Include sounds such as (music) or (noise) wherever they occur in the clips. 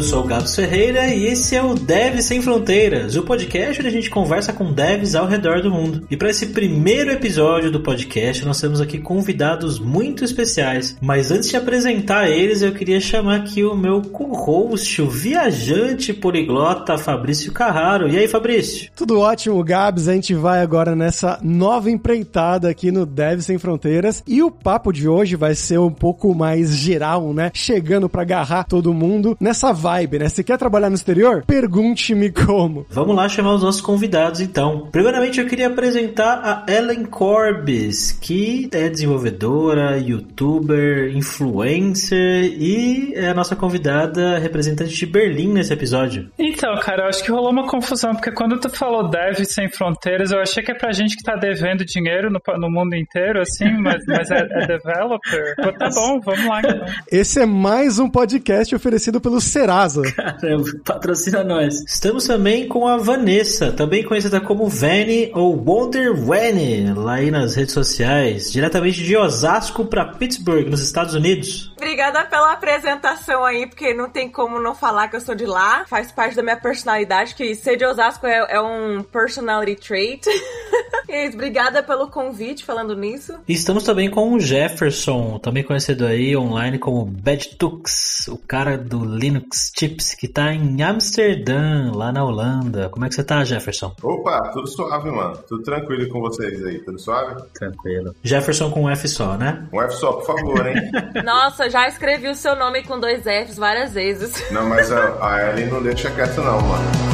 eu sou o Gabs Ferreira e esse é o Devs Sem Fronteiras, o podcast onde a gente conversa com devs ao redor do mundo. E para esse primeiro episódio do podcast, nós temos aqui convidados muito especiais. Mas antes de apresentar eles, eu queria chamar aqui o meu co-host, o viajante poliglota Fabrício Carraro. E aí, Fabrício? Tudo ótimo, Gabs. A gente vai agora nessa nova empreitada aqui no Devs Sem Fronteiras. E o papo de hoje vai ser um pouco mais geral, né? Chegando para agarrar todo mundo nessa vibe, né? Se quer trabalhar no exterior? Pergunte-me como. Vamos lá chamar os nossos convidados então. Primeiramente eu queria apresentar a Ellen Corbis, que é desenvolvedora, youtuber, influencer e é a nossa convidada representante de Berlim nesse episódio. Então, cara, eu acho que rolou uma confusão, porque quando tu falou Dev Sem Fronteiras, eu achei que é pra gente que tá devendo dinheiro no, no mundo inteiro, assim, mas, mas é, é developer. Pô, tá bom, vamos lá então. Esse é mais um podcast oferecido pelo (laughs) Caramba, patrocina nós. Estamos também com a Vanessa, também conhecida como Vani ou Wonder Vani, lá aí nas redes sociais, diretamente de Osasco para Pittsburgh, nos Estados Unidos. Obrigada pela apresentação aí, porque não tem como não falar que eu sou de lá. Faz parte da minha personalidade, que ser de Osasco é, é um personality trait. (laughs) e obrigada pelo convite falando nisso. E estamos também com o Jefferson, também conhecido aí online como Bad Tux, o cara do Linux Chips, que tá em Amsterdã, lá na Holanda. Como é que você tá, Jefferson? Opa, tudo suave, mano. Tudo tranquilo com vocês aí, tudo suave? Tranquilo. Jefferson com um F só, né? Um F só, por favor, hein? (laughs) Nossa, já escrevi o seu nome com dois Fs várias vezes. Não, mas a, a Ellen não deixa quieto não, mano.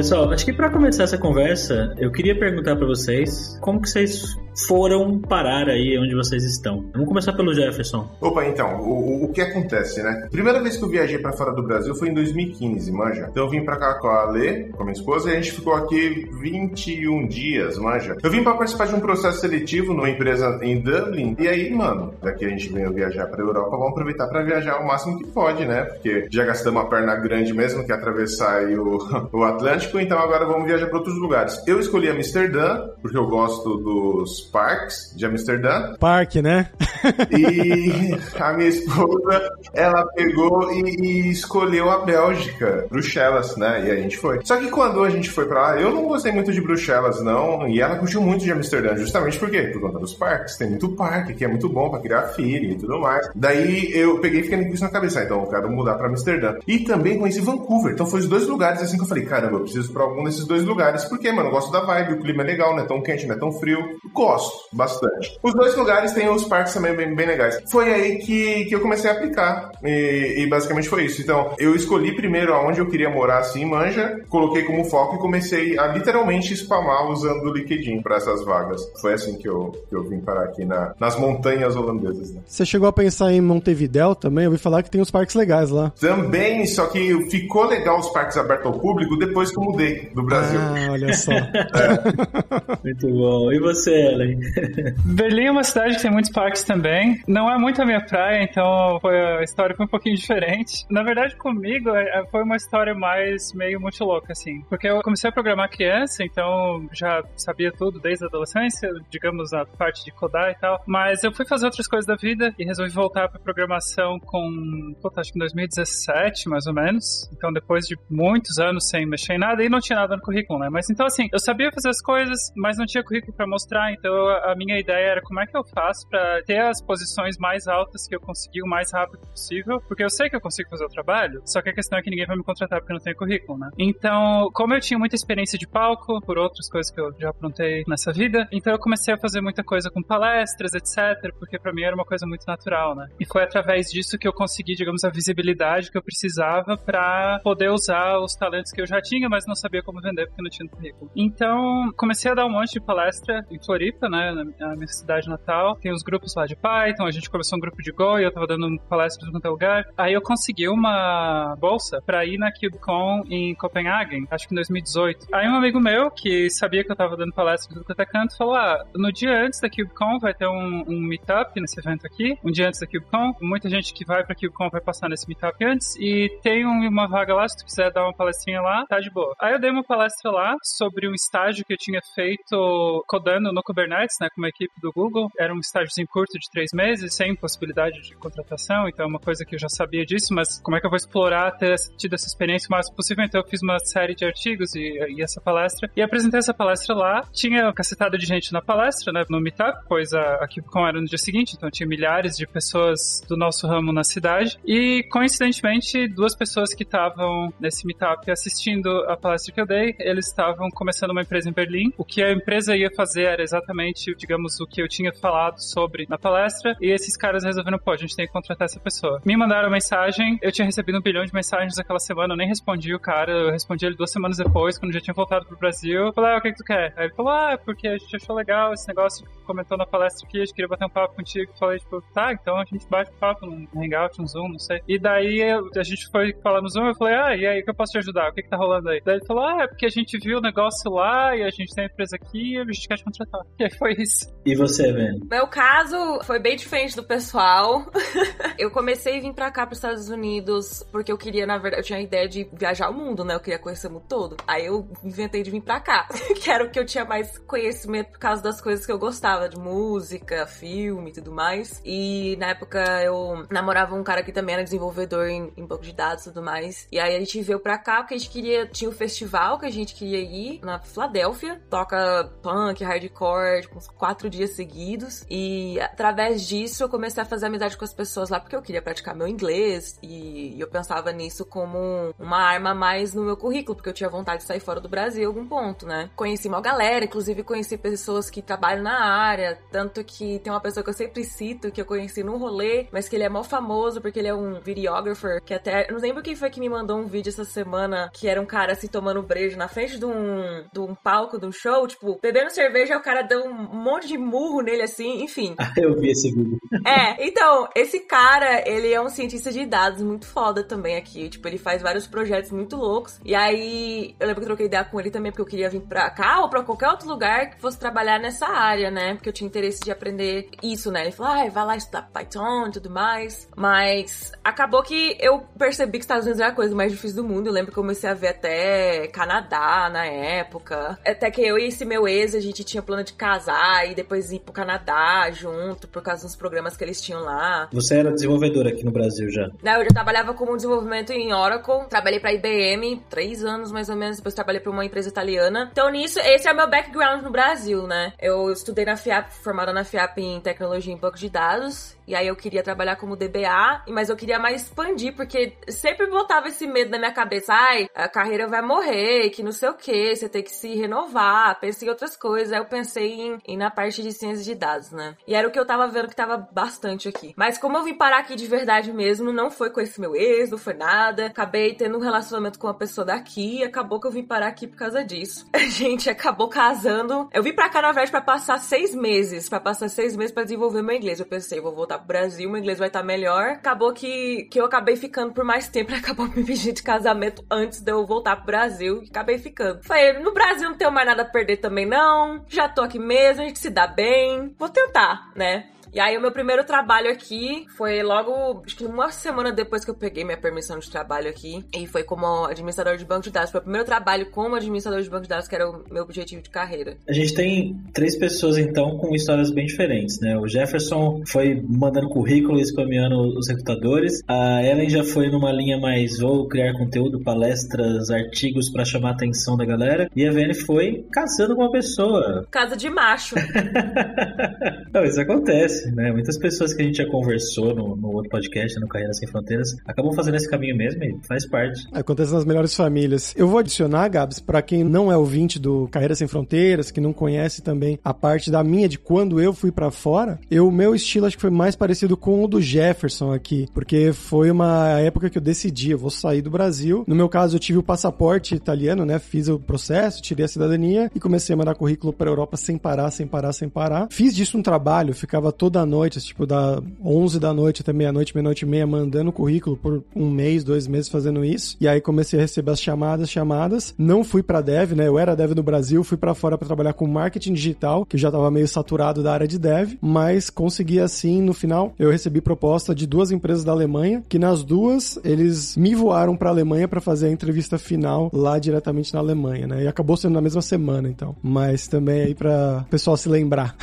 Pessoal. Acho que para começar essa conversa, eu queria perguntar para vocês como que vocês foram parar aí onde vocês estão. Vamos começar pelo Jefferson. Opa, então, o, o que acontece, né? Primeira vez que eu viajei para fora do Brasil foi em 2015, manja. Então eu vim para cá com a Lê, com a minha esposa, e a gente ficou aqui 21 dias, manja. Eu vim para participar de um processo seletivo numa empresa em Dublin, e aí, mano, daqui a gente veio viajar para Europa, vamos aproveitar para viajar o máximo que pode, né? Porque já gastamos uma perna grande mesmo, que é atravessar aí o, (laughs) o Atlântico, então agora vamos viajar para outros lugares. Eu escolhi Amsterdã, porque eu gosto dos parques de Amsterdã. Parque, né? (laughs) E a minha esposa, ela pegou e, e, escolheu a Bélgica, Bruxelas, né? E a gente foi. Só que quando a gente foi pra lá, eu não gostei muito de Bruxelas, não. E ela curtiu muito de Amsterdã, justamente por quê? Por conta dos parques. Tem muito parque, que é muito bom pra criar filho e tudo mais. Daí eu peguei e fiquei com isso na cabeça. Ah, então eu quero mudar pra Amsterdã. E também conheci Vancouver. Então foi os dois lugares assim que eu falei, caramba, eu preciso pra algum desses dois lugares. Porque, mano, eu gosto da vibe, o clima é legal, não é tão quente, não é tão frio. Gosto bastante. Os dois lugares têm os parques também bem, bem legais. Foi aí que, que eu comecei a aplicar. E, e, basicamente foi isso. Então, eu escolhi primeiro aonde eu queria morar assim, manja, coloquei como foco e comecei a literalmente spamar usando o LinkedIn para essas vagas. Foi assim que eu, que eu vim parar aqui na, nas montanhas holandesas. Né? Você chegou a pensar em Montevidéu também? Eu ouvi falar que tem uns parques legais lá. Também, só que ficou legal os parques abertos ao público depois que eu mudei do Brasil. Ah, olha só. é. (laughs) Muito bom. E você, Ellen? (laughs) Berlim é uma cidade que tem muitos parques também. Não é muito a minha praia, então foi, a história foi um pouquinho (laughs) diferente. Na verdade, comigo é, foi uma história mais meio muito louca, assim. Porque eu comecei a programar criança, então já sabia tudo desde a adolescência, digamos, a parte de codar e tal. Mas eu fui fazer outras coisas da vida e resolvi voltar pra programação com, puta, acho que em 2017, mais ou menos. Então, depois de muitos anos sem mexer em nada, e não tinha nada no currículo, né? Mas então, assim, eu sabia fazer as coisas, mas não tinha currículo para mostrar, então a minha ideia era como é que eu faço para ter as posições mais altas que eu consegui o mais rápido possível, porque eu sei que eu consigo fazer o trabalho, só que a questão é que ninguém vai me contratar porque não tenho currículo, né? Então, como eu tinha muita experiência de palco, por outras coisas que eu já aprontei nessa vida, então eu comecei a fazer muita coisa com palestras, etc, porque para mim era uma coisa muito natural, né? E foi através disso que eu consegui, digamos, a visibilidade que eu precisava para poder usar os talentos que eu já tinha, mas não sabia como vender porque não tinha currículo. Então, comecei a dar um monte de palestra em Floripa, né, na minha cidade natal. Tem os grupos lá de Python, a gente começou um grupo de Go e eu tava dando palestras em qualquer lugar. Aí eu consegui uma bolsa pra ir na KubeCon em Copenhagen, acho que em 2018. Aí um amigo meu, que sabia que eu tava dando palestras do quanto canto, falou: Ah, no dia antes da KubeCon vai ter um, um meetup nesse evento aqui, um dia antes da KubeCon. Muita gente que vai pra KubeCon vai passar nesse meetup antes e tem uma vaga lá, se tu quiser dar uma palestrinha lá, tá de boa. Aí eu dei uma palestra lá sobre um estágio que eu tinha feito codando no Kubernetes, né, com uma equipe do Google. Era um estágiozinho curto de três meses, sem possibilidade de contratação, então é uma coisa que eu já sabia disso, mas como é que eu vou explorar ter tido essa experiência o máximo possível? Então eu fiz uma série de artigos e, e essa palestra, e apresentei essa palestra lá. Tinha uma cacetada de gente na palestra, né, no Meetup, pois a, a KubeCon era no dia seguinte, então tinha milhares de pessoas do nosso ramo na cidade, e coincidentemente, duas pessoas que estavam nesse Meetup assistindo a palestra que eu dei, eles estavam começando uma empresa em Berlim. O que a empresa ia fazer era exatamente, digamos, o que eu tinha falado sobre na palestra, e esses caras resolveram, pô, a gente tem que contratar essa pessoa. Me mandaram mensagem, eu tinha recebido um bilhão de mensagens naquela semana, eu nem respondi o cara, eu respondi ele duas semanas depois, quando já tinha voltado pro Brasil. Eu falei, ah, o que, que tu quer? Aí ele falou, ah, porque a gente achou legal esse negócio, comentou na palestra aqui, a gente queria bater um papo contigo. Eu falei, tipo, tá, então a gente bate papo num Hangout, um Zoom, não sei. E daí a gente foi falar no Zoom, eu falei, ah, e aí, que eu posso te ajudar? O que que tá rolando aí? Daí ele falou, ah, é porque a gente viu o negócio lá e a gente tem a empresa aqui e a gente quer te contratar. (laughs) E aí foi isso. E você, Ben? Meu caso foi bem diferente do pessoal. (laughs) eu comecei a vir pra cá, pros Estados Unidos, porque eu queria, na verdade, eu tinha a ideia de viajar o mundo, né? Eu queria conhecer o mundo todo. Aí eu inventei de vir pra cá, (laughs) que era o que eu tinha mais conhecimento por causa das coisas que eu gostava, de música, filme e tudo mais. E na época eu namorava um cara que também era desenvolvedor em, em banco de dados e tudo mais. E aí a gente veio pra cá porque a gente queria, tinha um festival que a gente queria ir na Filadélfia, toca punk, hardcore, tipo, uns quatro dias seguidos. E através disso eu comecei a fazer amizade com as pessoas lá porque eu queria praticar meu inglês e eu pensava nisso como uma arma mais no meu currículo, porque eu tinha vontade de sair fora do Brasil em algum ponto, né? Conheci uma galera, inclusive conheci pessoas que trabalham na área, tanto que tem uma pessoa que eu sempre cito, que eu conheci num rolê, mas que ele é mó famoso porque ele é um videographer, que até, eu não lembro quem foi que me mandou um vídeo essa semana, que era um cara assim tomando brejo na frente de um, de um palco, de um show, tipo, bebendo cerveja, o cara deu um monte de murro nele assim, enfim. Ah, (laughs) eu vi esse vídeo. É, então, esse cara, ele é um cientista de dados muito foda também aqui. Tipo, ele faz vários projetos muito loucos. E aí, eu lembro que eu troquei ideia com ele também, porque eu queria vir pra cá ou pra qualquer outro lugar que fosse trabalhar nessa área, né? Porque eu tinha interesse de aprender isso, né? Ele falou, ah, vai lá estudar Python e tudo mais. Mas acabou que eu percebi que Estados Unidos era a coisa mais difícil do mundo. Eu lembro que eu comecei a ver até Canadá na época. Até que eu e esse meu ex, a gente tinha plano de casar e depois ir pro Canadá junto, por causa dos programas que eles tinham lá. Você era desenvolvedora aqui no Brasil já? Não, eu já trabalhava como desenvolvimento em Oracle, trabalhei pra IBM, três anos mais ou menos, depois trabalhei pra uma empresa italiana. Então nisso, esse é o meu background no Brasil, né? Eu estudei na FIAP, formada na FIAP em tecnologia em banco de dados, e aí eu queria trabalhar como DBA, mas eu queria mais expandir, porque sempre botava esse medo na minha cabeça, ai, a carreira vai morrer, que não sei o que, você tem que se renovar, pensei em outras coisas. Aí eu pensei em, em na parte de ciências de dados, né? E era o que eu tava vendo que tava bastante aqui. Mas como eu vim parar aqui de verdade mesmo, não foi com esse meu ex, não foi nada. Acabei tendo um relacionamento com uma pessoa daqui e acabou que eu vim parar aqui por causa disso. (laughs) A gente acabou casando. Eu vim pra cá, na verdade, pra passar seis meses. para passar seis meses para desenvolver meu inglês. Eu pensei, vou voltar pro Brasil, meu inglês vai estar tá melhor. Acabou que, que eu acabei ficando por mais tempo (laughs) acabou me pedindo de casamento antes de eu voltar pro Brasil. E acabei ficando. Falei, no Brasil não tenho mais nada a perder também, não. Já tô aqui mesmo, a gente se dá bem. Vou tentar, né? E aí o meu primeiro trabalho aqui foi logo, acho que uma semana depois que eu peguei minha permissão de trabalho aqui. E foi como administrador de banco de dados. Foi o primeiro trabalho como administrador de banco de dados, que era o meu objetivo de carreira. A gente tem três pessoas, então, com histórias bem diferentes, né? O Jefferson foi mandando currículo e spameando os recrutadores. A Ellen já foi numa linha mais vou criar conteúdo, palestras, artigos para chamar a atenção da galera. E a Vene foi casando com uma pessoa. Casa de macho. (laughs) Não, isso acontece né? Muitas pessoas que a gente já conversou no, no outro podcast, no Carreira Sem Fronteiras, acabam fazendo esse caminho mesmo e faz parte. Acontece nas melhores famílias. Eu vou adicionar, Gabs, para quem não é ouvinte do Carreira Sem Fronteiras, que não conhece também a parte da minha de quando eu fui para fora, eu meu estilo acho que foi mais parecido com o do Jefferson aqui, porque foi uma época que eu decidi, eu vou sair do Brasil. No meu caso, eu tive o passaporte italiano, né? Fiz o processo, tirei a cidadania e comecei a mandar currículo para Europa sem parar, sem parar, sem parar. Fiz disso um trabalho, ficava todo toda noite, tipo, da 11 da noite até meia-noite, meia-noite e meia, mandando currículo por um mês, dois meses fazendo isso. E aí comecei a receber as chamadas, chamadas. Não fui pra dev, né? Eu era dev no Brasil, fui para fora para trabalhar com marketing digital, que já tava meio saturado da área de dev, mas consegui assim, no final, eu recebi proposta de duas empresas da Alemanha, que nas duas eles me voaram pra Alemanha para fazer a entrevista final lá diretamente na Alemanha, né? E acabou sendo na mesma semana, então. Mas também aí pra pessoal se lembrar.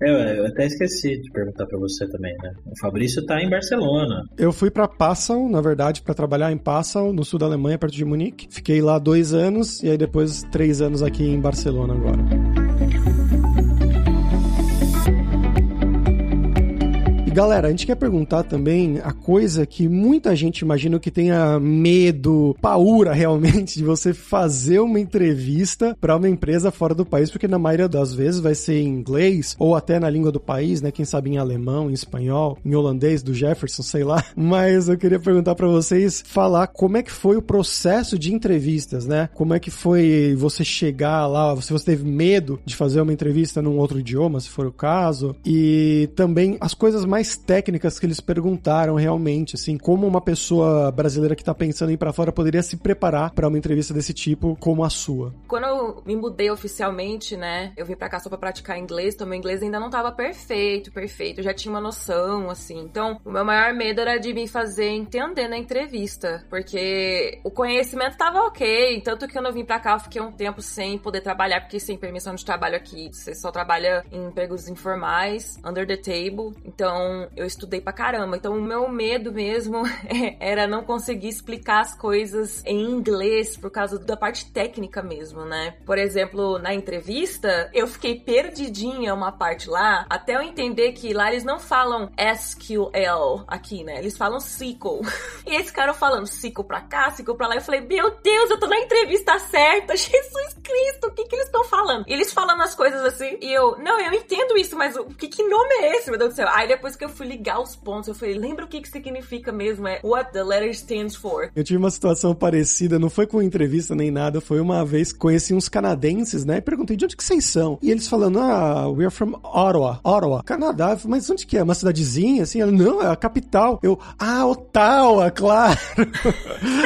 eu, (laughs) eu até esqueci perguntar para você também, né? O Fabrício tá em Barcelona. Eu fui para Passau, na verdade, para trabalhar em Passau, no sul da Alemanha, perto de Munique. Fiquei lá dois anos e aí depois três anos aqui em Barcelona agora. Galera, a gente quer perguntar também a coisa que muita gente imagina que tenha medo, paura realmente de você fazer uma entrevista para uma empresa fora do país, porque na maioria das vezes vai ser em inglês ou até na língua do país, né? Quem sabe em alemão, em espanhol, em holandês do Jefferson, sei lá. (laughs) Mas eu queria perguntar para vocês falar como é que foi o processo de entrevistas, né? Como é que foi você chegar lá, se você teve medo de fazer uma entrevista num outro idioma, se for o caso, e também as coisas mais técnicas que eles perguntaram realmente, assim, como uma pessoa brasileira que tá pensando em ir pra fora poderia se preparar para uma entrevista desse tipo como a sua. Quando eu me mudei oficialmente, né, eu vim pra cá só pra praticar inglês, então meu inglês ainda não tava perfeito, perfeito, eu já tinha uma noção, assim. Então, o meu maior medo era de me fazer entender na entrevista, porque o conhecimento tava ok, tanto que quando eu vim pra cá eu fiquei um tempo sem poder trabalhar, porque sem permissão de trabalho aqui, você só trabalha em empregos informais, under the table, então então, eu estudei pra caramba. Então, o meu medo mesmo (laughs) era não conseguir explicar as coisas em inglês por causa da parte técnica mesmo, né? Por exemplo, na entrevista, eu fiquei perdidinha uma parte lá, até eu entender que lá eles não falam SQL aqui, né? Eles falam SQL. (laughs) E esse cara falando SQL pra cá, SQL pra lá, eu falei, meu Deus, eu tô na entrevista certa, (laughs) Jesus Cristo, o que que eles estão falando? E eles falando as coisas assim, e eu, não, eu entendo isso, mas o que que nome é esse, meu Deus do céu? Aí depois que eu fui ligar os pontos, eu falei, lembra o que que significa mesmo? É what the letter stands for. Eu tive uma situação parecida, não foi com entrevista nem nada, foi uma vez conheci uns canadenses, né? E perguntei de onde que vocês são. E eles falando, ah, we are from Ottawa. Ottawa, Canadá. Falei, mas onde que é? Uma cidadezinha? Assim, ela, não, é a capital. Eu, ah, Ottawa, (laughs) claro.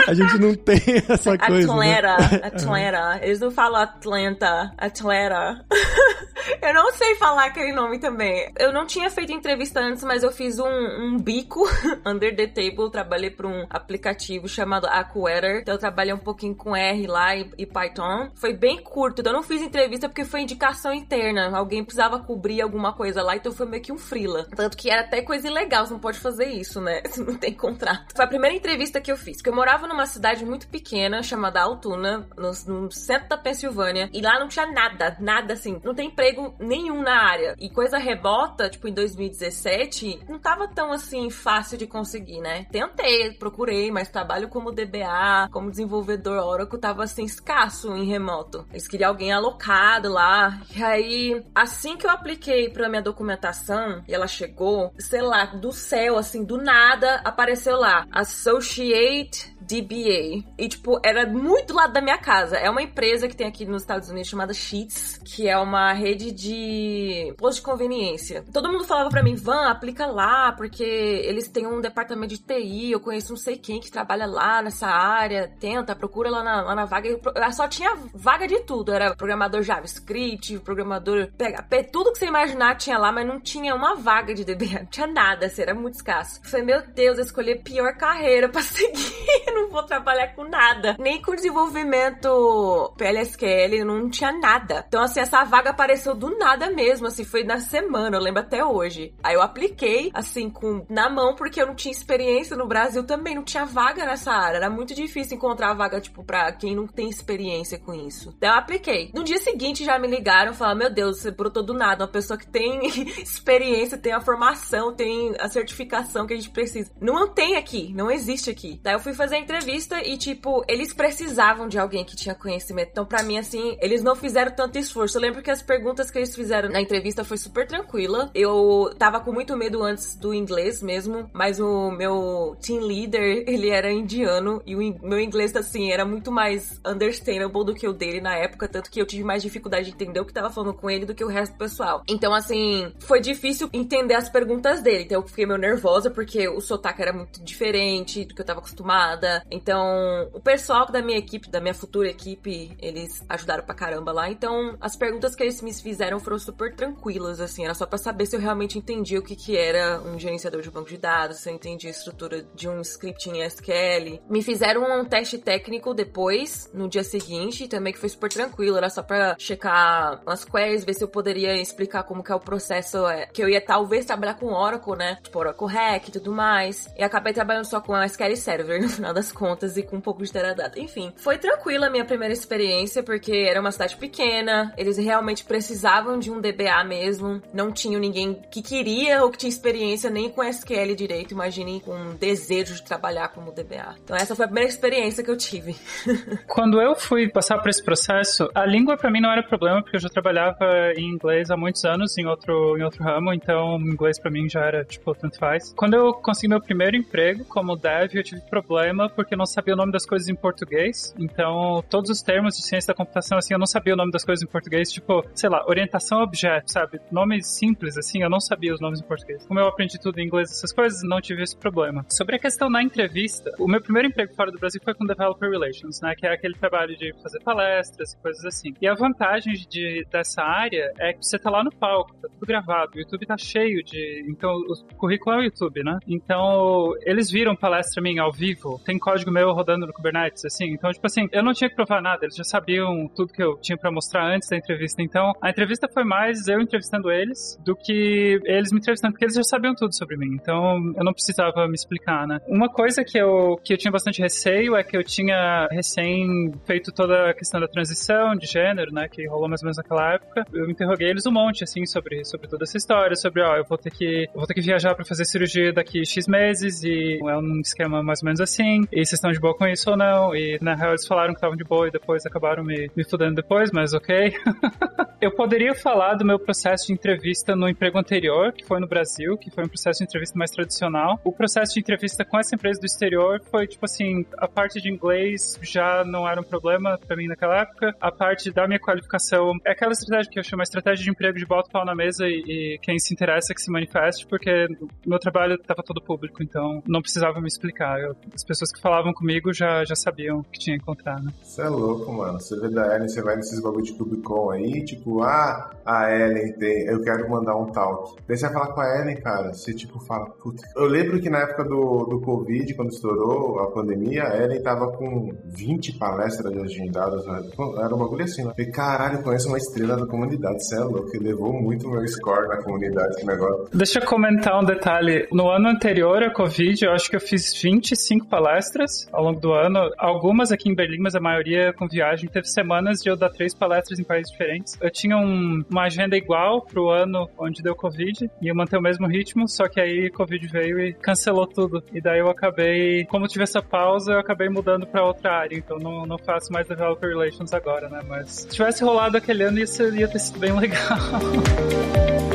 a gente não tem essa (laughs) coisa. Atlanta, né? Atlanta. Eles não falam Atlanta, Atlanta. (laughs) eu não sei falar aquele nome também. Eu não tinha feito entrevista antes, mas eu fiz um, um bico (laughs) under the table. Trabalhei para um aplicativo chamado AccuWeather. Então eu trabalhei um pouquinho com R lá e, e, Python. Foi bem curto. Então eu não fiz entrevista porque foi indicação interna. Alguém precisava cobrir alguma coisa lá, então foi meio que um frila. Tanto que era até coisa ilegal. Você não pode fazer isso, né? (laughs) Você não tem contrato. Foi a primeira entrevista que eu fiz. Porque eu morava numa cidade muito pequena chamada Altoona, no, no centro da Pensilvânia. E lá não tinha nada, nada assim. Não tem emprego nenhum na área. E coisa rebota, tipo em 2017, não tava tão assim fácil de conseguir, né? Tentei, procurei, mas trabalho como DBA, como desenvolvedor Oracle, tava assim escasso em remoto. Eles queriam alguém alocado lá. E aí, assim que eu apliquei pra minha documentação e ela chegou, sei lá, do céu, assim, do nada, apareceu lá Associate DBA. E, tipo, era muito do lado da minha casa. É uma empresa que tem aqui nos Estados Unidos chamada Sheets, que é uma rede de posto de conveniência. Todo mundo falava para mim, Van, aplica lá, porque eles têm um departamento de TI, eu conheço não sei quem que trabalha lá nessa área, tenta, procura lá na, lá na vaga. Eu só tinha vaga de tudo. Era programador JavaScript, programador PHP, tudo que você imaginar tinha lá, mas não tinha uma vaga de DBA, (laughs) não tinha nada, assim, era muito escasso. Eu falei, meu Deus, eu escolhi a pior carreira pra (laughs) seguir não vou trabalhar com nada. Nem com desenvolvimento PLSQL, não tinha nada. Então, assim, essa vaga apareceu do nada mesmo, assim, foi na semana, eu lembro até hoje. Aí eu apliquei, assim, com na mão, porque eu não tinha experiência no Brasil também, não tinha vaga nessa área. Era muito difícil encontrar vaga, tipo, pra quem não tem experiência com isso. Então eu apliquei. No dia seguinte já me ligaram, falaram, meu Deus, você brotou do nada, uma pessoa que tem (laughs) experiência, tem a formação, tem a certificação que a gente precisa. Não tem aqui, não existe aqui. Daí eu fui fazer entrevista e, tipo, eles precisavam de alguém que tinha conhecimento. Então, para mim, assim, eles não fizeram tanto esforço. Eu lembro que as perguntas que eles fizeram na entrevista foi super tranquila. Eu tava com muito medo antes do inglês mesmo, mas o meu team leader, (laughs) ele era indiano e o meu inglês, assim, era muito mais understandable do que o dele na época, tanto que eu tive mais dificuldade de entender o que tava falando com ele do que o resto do pessoal. Então, assim, foi difícil entender as perguntas dele. Então, eu fiquei meio nervosa porque o sotaque era muito diferente do que eu tava acostumada. Então, o pessoal da minha equipe, da minha futura equipe, eles ajudaram pra caramba lá. Então, as perguntas que eles me fizeram foram super tranquilas, assim. Era só pra saber se eu realmente entendia o que que era um gerenciador de banco de dados, se eu entendia a estrutura de um script em SQL. Me fizeram um teste técnico depois, no dia seguinte, também que foi super tranquilo. Era só pra checar umas queries, ver se eu poderia explicar como que é o processo, é, que eu ia talvez trabalhar com Oracle, né? Tipo, Oracle Hack e tudo mais. E acabei trabalhando só com SQL Server, (laughs) no final das contas, e com um pouco de Teradata. Enfim, foi tranquila a minha primeira experiência, porque era uma cidade pequena, eles realmente precisavam de um DBA mesmo, não tinham ninguém que queria ou que tinha experiência nem com SQL direito, imagine com um desejo de trabalhar como DBA. Então essa foi a primeira experiência que eu tive. (laughs) Quando eu fui passar por esse processo, a língua para mim não era problema, porque eu já trabalhava em inglês há muitos anos em outro, em outro ramo, então inglês para mim já era, tipo, tanto faz. Quando eu consegui meu primeiro emprego como dev, eu tive problema porque eu não sabia o nome das coisas em português, então todos os termos de ciência da computação, assim, eu não sabia o nome das coisas em português, tipo, sei lá, orientação a objeto, sabe? Nomes simples, assim, eu não sabia os nomes em português. Como eu aprendi tudo em inglês, essas coisas, não tive esse problema. Sobre a questão na entrevista, o meu primeiro emprego fora do Brasil foi com Developer Relations, né? Que é aquele trabalho de fazer palestras e coisas assim. E a vantagem de, dessa área é que você tá lá no palco, tá tudo gravado. O YouTube tá cheio de. Então, o currículo é o YouTube, né? Então, eles viram palestra minha ao vivo, tem código meu rodando no Kubernetes, assim. Então, tipo assim, eu não tinha que provar nada, eles já sabiam tudo que eu tinha para mostrar antes da entrevista. Então, a entrevista foi mais eu entrevistando eles do que eles me entrevistando, porque eles já sabiam tudo sobre mim. Então, eu não precisava me explicar, né? Uma coisa que eu, que eu tinha bastante receio é que eu tinha recém feito toda a questão da transição de gênero, né? Que rolou mais ou menos naquela época. Eu interroguei eles um monte, assim, sobre, sobre toda essa história, sobre, ó, eu vou ter que, vou ter que viajar para fazer cirurgia daqui X meses e é um esquema mais ou menos assim. E vocês estão de boa com isso ou não? E na real eles falaram que estavam de boa e depois acabaram me, me depois, mas ok. (laughs) eu poderia falar do meu processo de entrevista no emprego anterior, que foi no Brasil, que foi um processo de entrevista mais tradicional. O processo de entrevista com essa empresa do exterior foi, tipo assim, a parte de inglês já não era um problema para mim naquela época. A parte da minha qualificação é aquela estratégia que eu chamo de estratégia de emprego de bota o pau na mesa e, e quem se interessa que se manifeste, porque meu trabalho estava todo público, então não precisava me explicar. Eu, as pessoas que falavam comigo já, já sabiam que tinha que encontrar, né? Você é louco, mano. Você vê da Ellen, você vai nesses bagulho de Kubicon aí, tipo, ah, a Ellen tem, eu quero mandar um talk. Daí você vai falar com a Ellen, cara, você tipo fala, puta. Eu lembro que na época do, do Covid, quando estourou a pandemia, a Ellen tava com 20 palestras agendadas. Era um bagulho assim, né? E caralho, eu conheço uma estrela da comunidade, você é louco, que levou muito meu score na comunidade, esse negócio. Deixa eu comentar um detalhe. No ano anterior à Covid, eu acho que eu fiz 25 palestras ao longo do ano, algumas aqui em Berlim, mas a maioria com viagem. Teve semanas de eu dar três palestras em países diferentes. Eu tinha um, uma agenda igual pro ano onde deu Covid, e eu manter o mesmo ritmo, só que aí Covid veio e cancelou tudo. E daí eu acabei, como tive essa pausa, eu acabei mudando para outra área, então não, não faço mais Developer Relations agora, né? Mas se tivesse rolado aquele ano, isso ia ter sido bem legal. (laughs)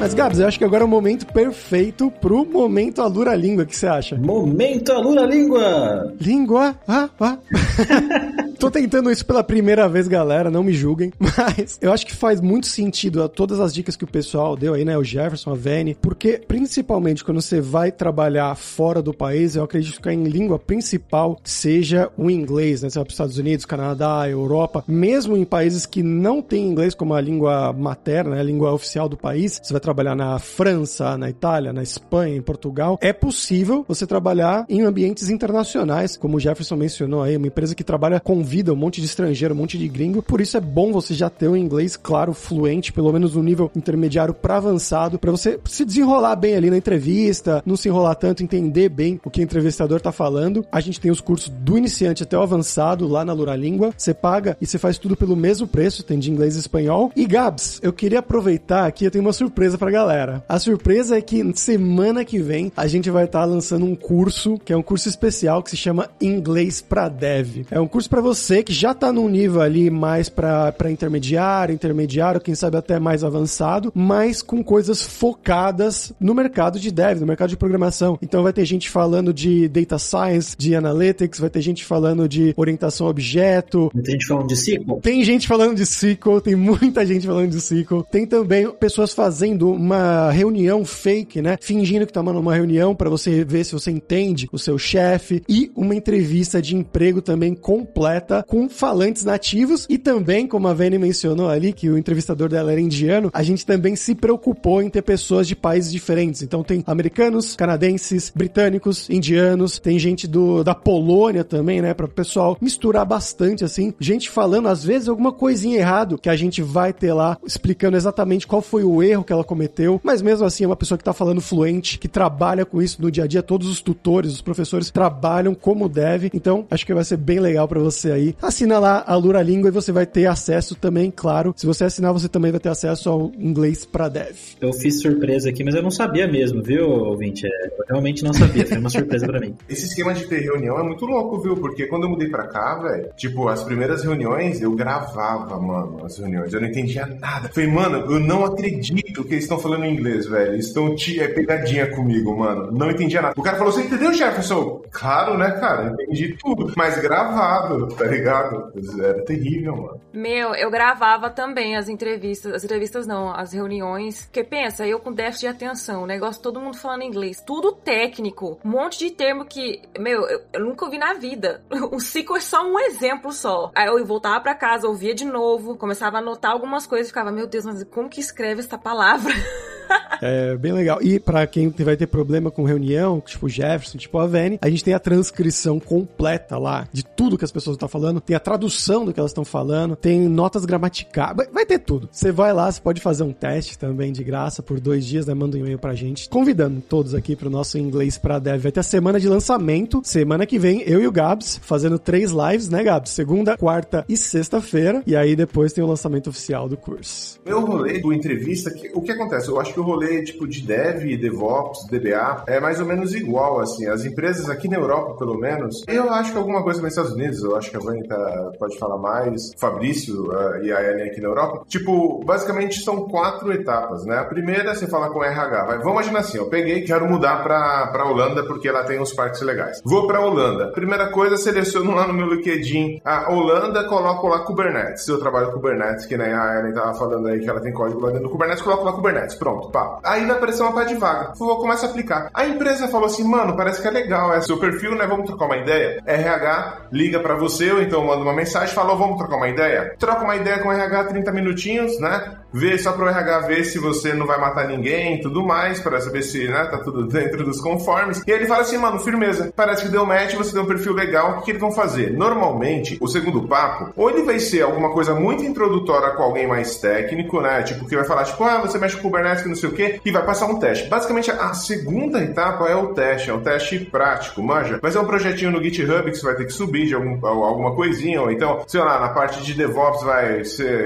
Mas, Gabs, eu acho que agora é o momento perfeito pro momento Alura Língua. O que você acha? Momento Alura Língua! Língua? Ah, ah. (laughs) Tô tentando isso pela primeira vez, galera, não me julguem. (laughs) Mas eu acho que faz muito sentido a todas as dicas que o pessoal deu aí, né? O Jefferson, a Vene. Porque, principalmente, quando você vai trabalhar fora do país, eu acredito que a língua principal seja o inglês, né? Você vai para os Estados Unidos, Canadá, Europa. Mesmo em países que não têm inglês como a língua materna, né? a língua oficial do país, você vai trabalhar na França, na Itália, na Espanha, em Portugal. É possível você trabalhar em ambientes internacionais, como o Jefferson mencionou aí, uma empresa que trabalha com vida, um monte de estrangeiro, um monte de gringo. Por isso é bom você já ter um inglês, claro, fluente, pelo menos um nível intermediário para avançado, para você se desenrolar bem ali na entrevista, não se enrolar tanto, entender bem o que o entrevistador tá falando. A gente tem os cursos do iniciante até o avançado lá na Luralíngua. Você paga e você faz tudo pelo mesmo preço, tem de inglês e espanhol. E Gabs, eu queria aproveitar aqui, eu tenho uma surpresa pra galera. A surpresa é que semana que vem a gente vai estar tá lançando um curso, que é um curso especial que se chama Inglês para Dev. É um curso para você você que já tá num nível ali mais para intermediário, intermediário, quem sabe até mais avançado, mas com coisas focadas no mercado de dev, no mercado de programação. Então vai ter gente falando de data science, de analytics, vai ter gente falando de orientação a objeto. Tem gente falando de SQL. Tem gente falando de SQL, tem muita gente falando de SQL. Tem também pessoas fazendo uma reunião fake, né? Fingindo que tá numa reunião para você ver se você entende o seu chefe e uma entrevista de emprego também completa com falantes nativos e também, como a Vene mencionou ali, que o entrevistador dela era indiano, a gente também se preocupou em ter pessoas de países diferentes. Então tem americanos, canadenses, britânicos, indianos, tem gente do, da Polônia também, né? Para o pessoal misturar bastante assim, gente falando às vezes alguma coisinha errado que a gente vai ter lá explicando exatamente qual foi o erro que ela cometeu, mas mesmo assim é uma pessoa que tá falando fluente, que trabalha com isso no dia a dia, todos os tutores, os professores trabalham como deve. Então, acho que vai ser bem legal para você aí. Assina lá a Lura Língua e você vai ter acesso também, claro. Se você assinar, você também vai ter acesso ao inglês para dev. Eu fiz surpresa aqui, mas eu não sabia mesmo, viu, ouvinte? É, eu realmente não sabia, foi uma surpresa para mim. (laughs) Esse esquema de ter reunião é muito louco, viu? Porque quando eu mudei pra cá, velho, tipo, as primeiras reuniões eu gravava, mano, as reuniões. Eu não entendia nada. Falei, mano, eu não acredito que eles estão falando inglês, velho. Eles estão é pegadinha comigo, mano. Não entendia nada. O cara falou, você entendeu, Jefferson? Claro, né, cara? Entendi tudo. Mas gravado, tá ligado? Era terrível, mano. Meu, eu gravava também as entrevistas. As entrevistas não, as reuniões. Porque pensa, eu com déficit de atenção, negócio todo mundo falando inglês. Tudo técnico. Um monte de termo que, meu, eu, eu nunca ouvi na vida. (laughs) O ciclo é só um exemplo só. Aí eu voltava pra casa, ouvia de novo, começava a anotar algumas coisas ficava, meu Deus, mas como que escreve essa palavra? (laughs) É bem legal. E para quem vai ter problema com reunião, tipo Jefferson, tipo a Vene, a gente tem a transcrição completa lá de tudo que as pessoas estão falando, tem a tradução do que elas estão falando, tem notas gramaticais, vai, ter tudo. Você vai lá, você pode fazer um teste também de graça por dois dias, né? Manda um e-mail pra gente, convidando todos aqui pro nosso inglês pra dev. Vai ter a semana de lançamento, semana que vem, eu e o Gabs fazendo três lives, né, Gabs? Segunda, quarta e sexta-feira, e aí depois tem o lançamento oficial do curso. Meu rolê do entrevista, o que acontece? Eu acho que o rolê tipo de dev, DevOps, DBA é mais ou menos igual, assim. As empresas aqui na Europa, pelo menos, eu acho que alguma coisa nos Estados Unidos, eu acho que a Vânia tá, pode falar mais, Fabrício uh, e a Ellen aqui na Europa. Tipo, basicamente são quatro etapas, né? A primeira, você fala com RH. Vai, vamos imaginar assim, eu peguei quero mudar pra, Holanda porque ela tem uns parques legais. Vou pra Holanda. Primeira coisa, seleciono lá no meu LinkedIn a Holanda, coloco lá Kubernetes. Eu trabalho com Kubernetes, que nem a Ellen tava falando aí que ela tem código lá dentro do Kubernetes, coloco lá Kubernetes. Pronto, pá. Aí vai aparecer uma pá de vaga. Vou começar a aplicar. A empresa falou assim, mano, parece que é legal, é seu perfil, né? Vamos trocar uma ideia. RH liga para você, ou então manda uma mensagem, falou, vamos trocar uma ideia. Troca uma ideia com o RH 30 minutinhos, né? Vê só pro RH ver se você não vai matar ninguém e tudo mais, para saber se, né, tá tudo (laughs) dentro dos conformes. E ele fala assim, mano, firmeza. Parece que deu match, você deu um perfil legal, o que, que eles vão fazer? Normalmente, o segundo papo, ou ele vai ser alguma coisa muito introdutória com alguém mais técnico, né? Tipo, que vai falar, tipo, ah, você mexe com Kubernetes, que não sei o quê, e vai passar um teste. Basicamente, a segunda etapa é o teste, é um teste prático, manja. Vai ser um projetinho no GitHub que você vai ter que subir de algum, alguma coisinha, ou então, sei lá, na parte de DevOps vai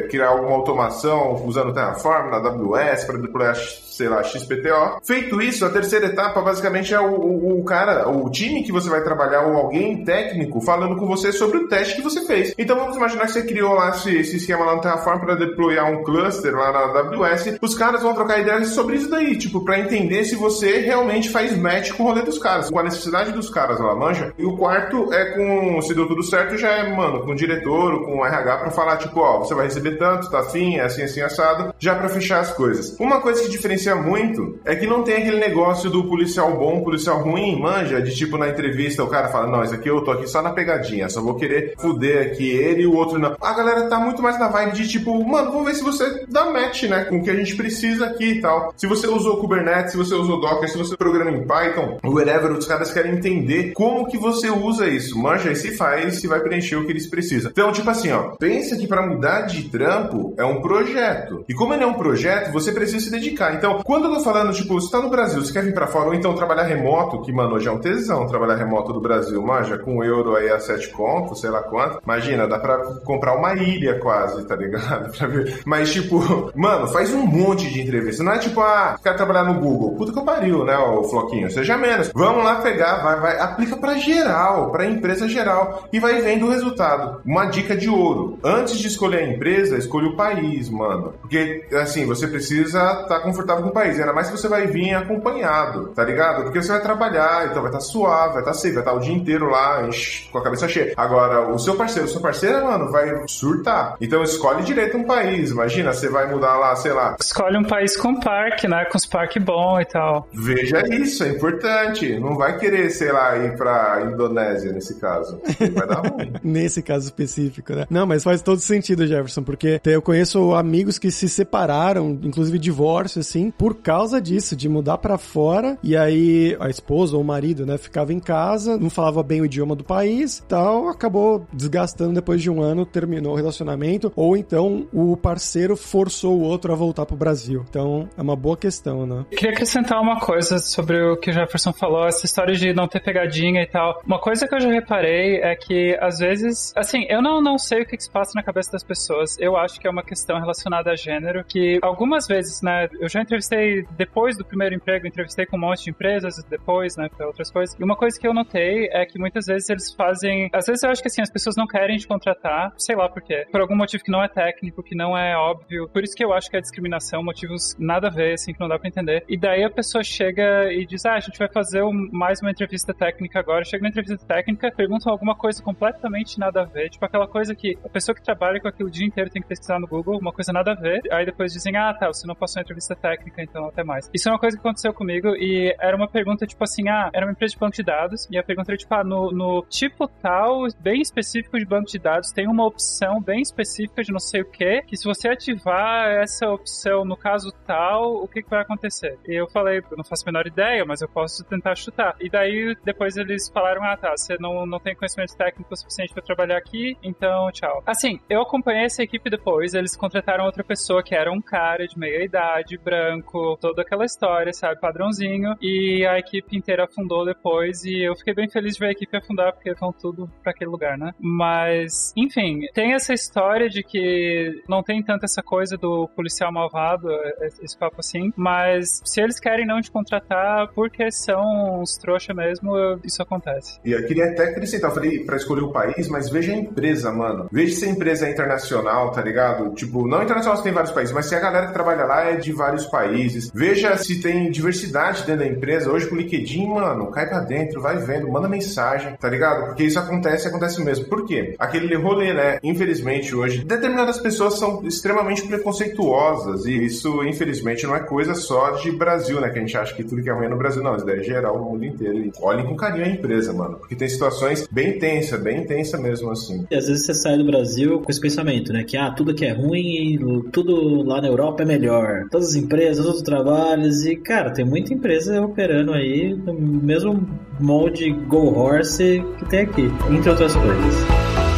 criar alguma automação usando Terraform na AWS para deployar sei lá, XPTO. Feito isso, a terceira etapa basicamente é o, o, o, cara, o time que você vai trabalhar ou alguém técnico falando com você sobre o teste que você fez. Então vamos imaginar que você criou lá esse, esse esquema lá no Terraform para deployar um cluster lá na AWS. Os caras vão trocar sobre isso daí, tipo, para entender se você realmente faz match com o rolê dos caras, com a necessidade dos caras lá, manja. E o quarto é com, se deu tudo certo, já é, mano, com o diretor, com o RH para falar, tipo, ó, você vai receber tanto, tá afim, é assim, assim, assado, já para fechar as coisas. Uma coisa que diferencia muito é que não tem aquele negócio do policial bom, policial ruim, manja, de tipo na entrevista o cara fala, não, isso aqui eu tô aqui só na pegadinha, só vou querer fuder aqui ele e o outro não. A galera tá muito mais na vibe de tipo, mano, vamos ver se você dá match, né, com o que a gente precisa aqui e tal. Se você usou Kubernetes, se você usou Docker, se você programa em Python, whatever, os caras querem entender como que você usa isso, manja, e se faz, se vai preencher o que eles precisam. Então, tipo assim, ó, pensa que para mudar de trampo é um projeto. E como ele é um projeto, você precisa se dedicar. Então, quando eu tô falando, tipo, você tá no Brasil, você quer vir pra fora, ou então trabalhar remoto, que, mano, hoje é um tesão trabalhar remoto do Brasil, manja, com euro aí a 7 conto, sei lá quanto. Imagina, dá pra comprar uma ilha quase, tá ligado? (laughs) Pra ver. Mas, tipo, mano, faz um monte de entrevista. Não é tipo, ah, quer trabalhar no Google. Puta que eu pariu, né, o Floquinho? Seja menos. Vamos lá pegar, vai, vai, aplica pra geral, pra empresa geral. E vai vendo o resultado. Uma dica de ouro. Antes de escolher a empresa, escolha o país, mano. Porque, assim, você precisa estar tá confortável com o país. Ainda mais se você vai vir acompanhado, tá ligado? Porque você vai trabalhar, então vai estar tá suave, vai estar tá safe, vai estar tá o dia inteiro lá, com a cabeça cheia. Agora, o seu parceiro, o seu parceiro, mano, vai surtar. Então escolhe direito um país. Imagina, você vai mudar lá, sei lá. Escolhe um país com parque, né? Com os parques bons e tal. Veja isso, é importante. Não vai querer, sei lá, ir pra Indonésia nesse caso. Vai dar ruim. (laughs) nesse caso específico, né? Não, mas faz todo sentido, Jefferson, porque eu conheço amigos que se separaram, inclusive divórcio, assim, por causa disso, de mudar para fora e aí a esposa ou o marido, né, ficava em casa, não falava bem o idioma do país, tal, acabou desgastando depois de um ano, terminou o relacionamento, ou então o parceiro forçou o outro a voltar pro Brasil. Então, é uma boa questão, né? Eu queria acrescentar uma coisa sobre o que o Jefferson falou, essa história de não ter pegadinha e tal. Uma coisa que eu já reparei é que, às vezes, assim, eu não, não sei o que, que se passa na cabeça das pessoas. Eu acho que é uma questão relacionada a gênero, que algumas vezes, né, eu já entrevistei, depois do primeiro emprego, entrevistei com um monte de empresas, depois, né, para outras coisas. E uma coisa que eu notei é que muitas vezes eles fazem, às vezes eu acho que assim, as pessoas não querem te contratar, sei lá por quê. Por algum motivo que não é técnico, que não é óbvio. Por isso que eu acho que é discriminação, motivos nada a ver, assim, que não dá pra entender. E daí a pessoa chega e diz, ah, a gente vai fazer mais uma entrevista técnica agora. Chega na entrevista técnica, perguntam alguma coisa completamente nada a ver, tipo aquela coisa que a pessoa que trabalha com aquilo o dia inteiro tem que pesquisar no Google, uma coisa nada a ver. Aí depois dizem, ah, tá, você não passou a entrevista técnica, então até mais. Isso é uma coisa que aconteceu comigo e era uma pergunta tipo assim, ah, era uma empresa de banco de dados e a pergunta era tipo, ah, no, no tipo tal, bem específico de banco de dados, tem uma opção bem específica de não sei o que, que se você ativar essa opção no caso tal, o que, que vai acontecer? E eu falei, eu não faço a menor ideia, mas eu posso tentar chutar. E daí depois eles falaram, ah, tá, você não, não tem conhecimento técnico suficiente para trabalhar aqui, então tchau. Assim, eu acompanhei essa equipe depois, eles contrataram outra pessoa que era um cara de meia idade, branco, toda aquela história, sabe, padrãozinho, e a equipe inteira afundou depois, e eu fiquei bem feliz de ver a equipe afundar, porque vão tudo para aquele lugar, né? Mas, enfim, tem essa história de que não tem tanto essa coisa do policial malvado, esse papo assim, mas se eles querem não te contratar porque são uns trouxa mesmo, isso acontece. E eu queria até acrescentar, eu falei pra escolher o país, mas veja a empresa, mano. Veja se a empresa é internacional, tá ligado? Tipo, não internacional se tem vários países, mas se a galera que trabalha lá é de vários países. Veja se tem diversidade dentro da empresa. Hoje com o LinkedIn, mano, cai pra dentro, vai vendo, manda mensagem, tá ligado? Porque isso acontece, acontece mesmo. Por quê? Aquele rolê, né? Infelizmente hoje, determinadas pessoas são extremamente preconceituosas e isso, infelizmente, não é coisa só de Brasil, né? Que a gente acha que tudo que é ruim é no Brasil, não. Isso daí é geral no mundo inteiro. E olhem com carinho a empresa, mano. Porque tem situações bem tensas, bem tensas mesmo, assim. E às vezes você sai do Brasil com esse pensamento, né? Que, ah, tudo que é ruim, tudo lá na Europa é melhor. Todas as empresas, todos os trabalhos. E, cara, tem muita empresa operando aí no mesmo molde Go Horse que tem aqui, entre outras coisas.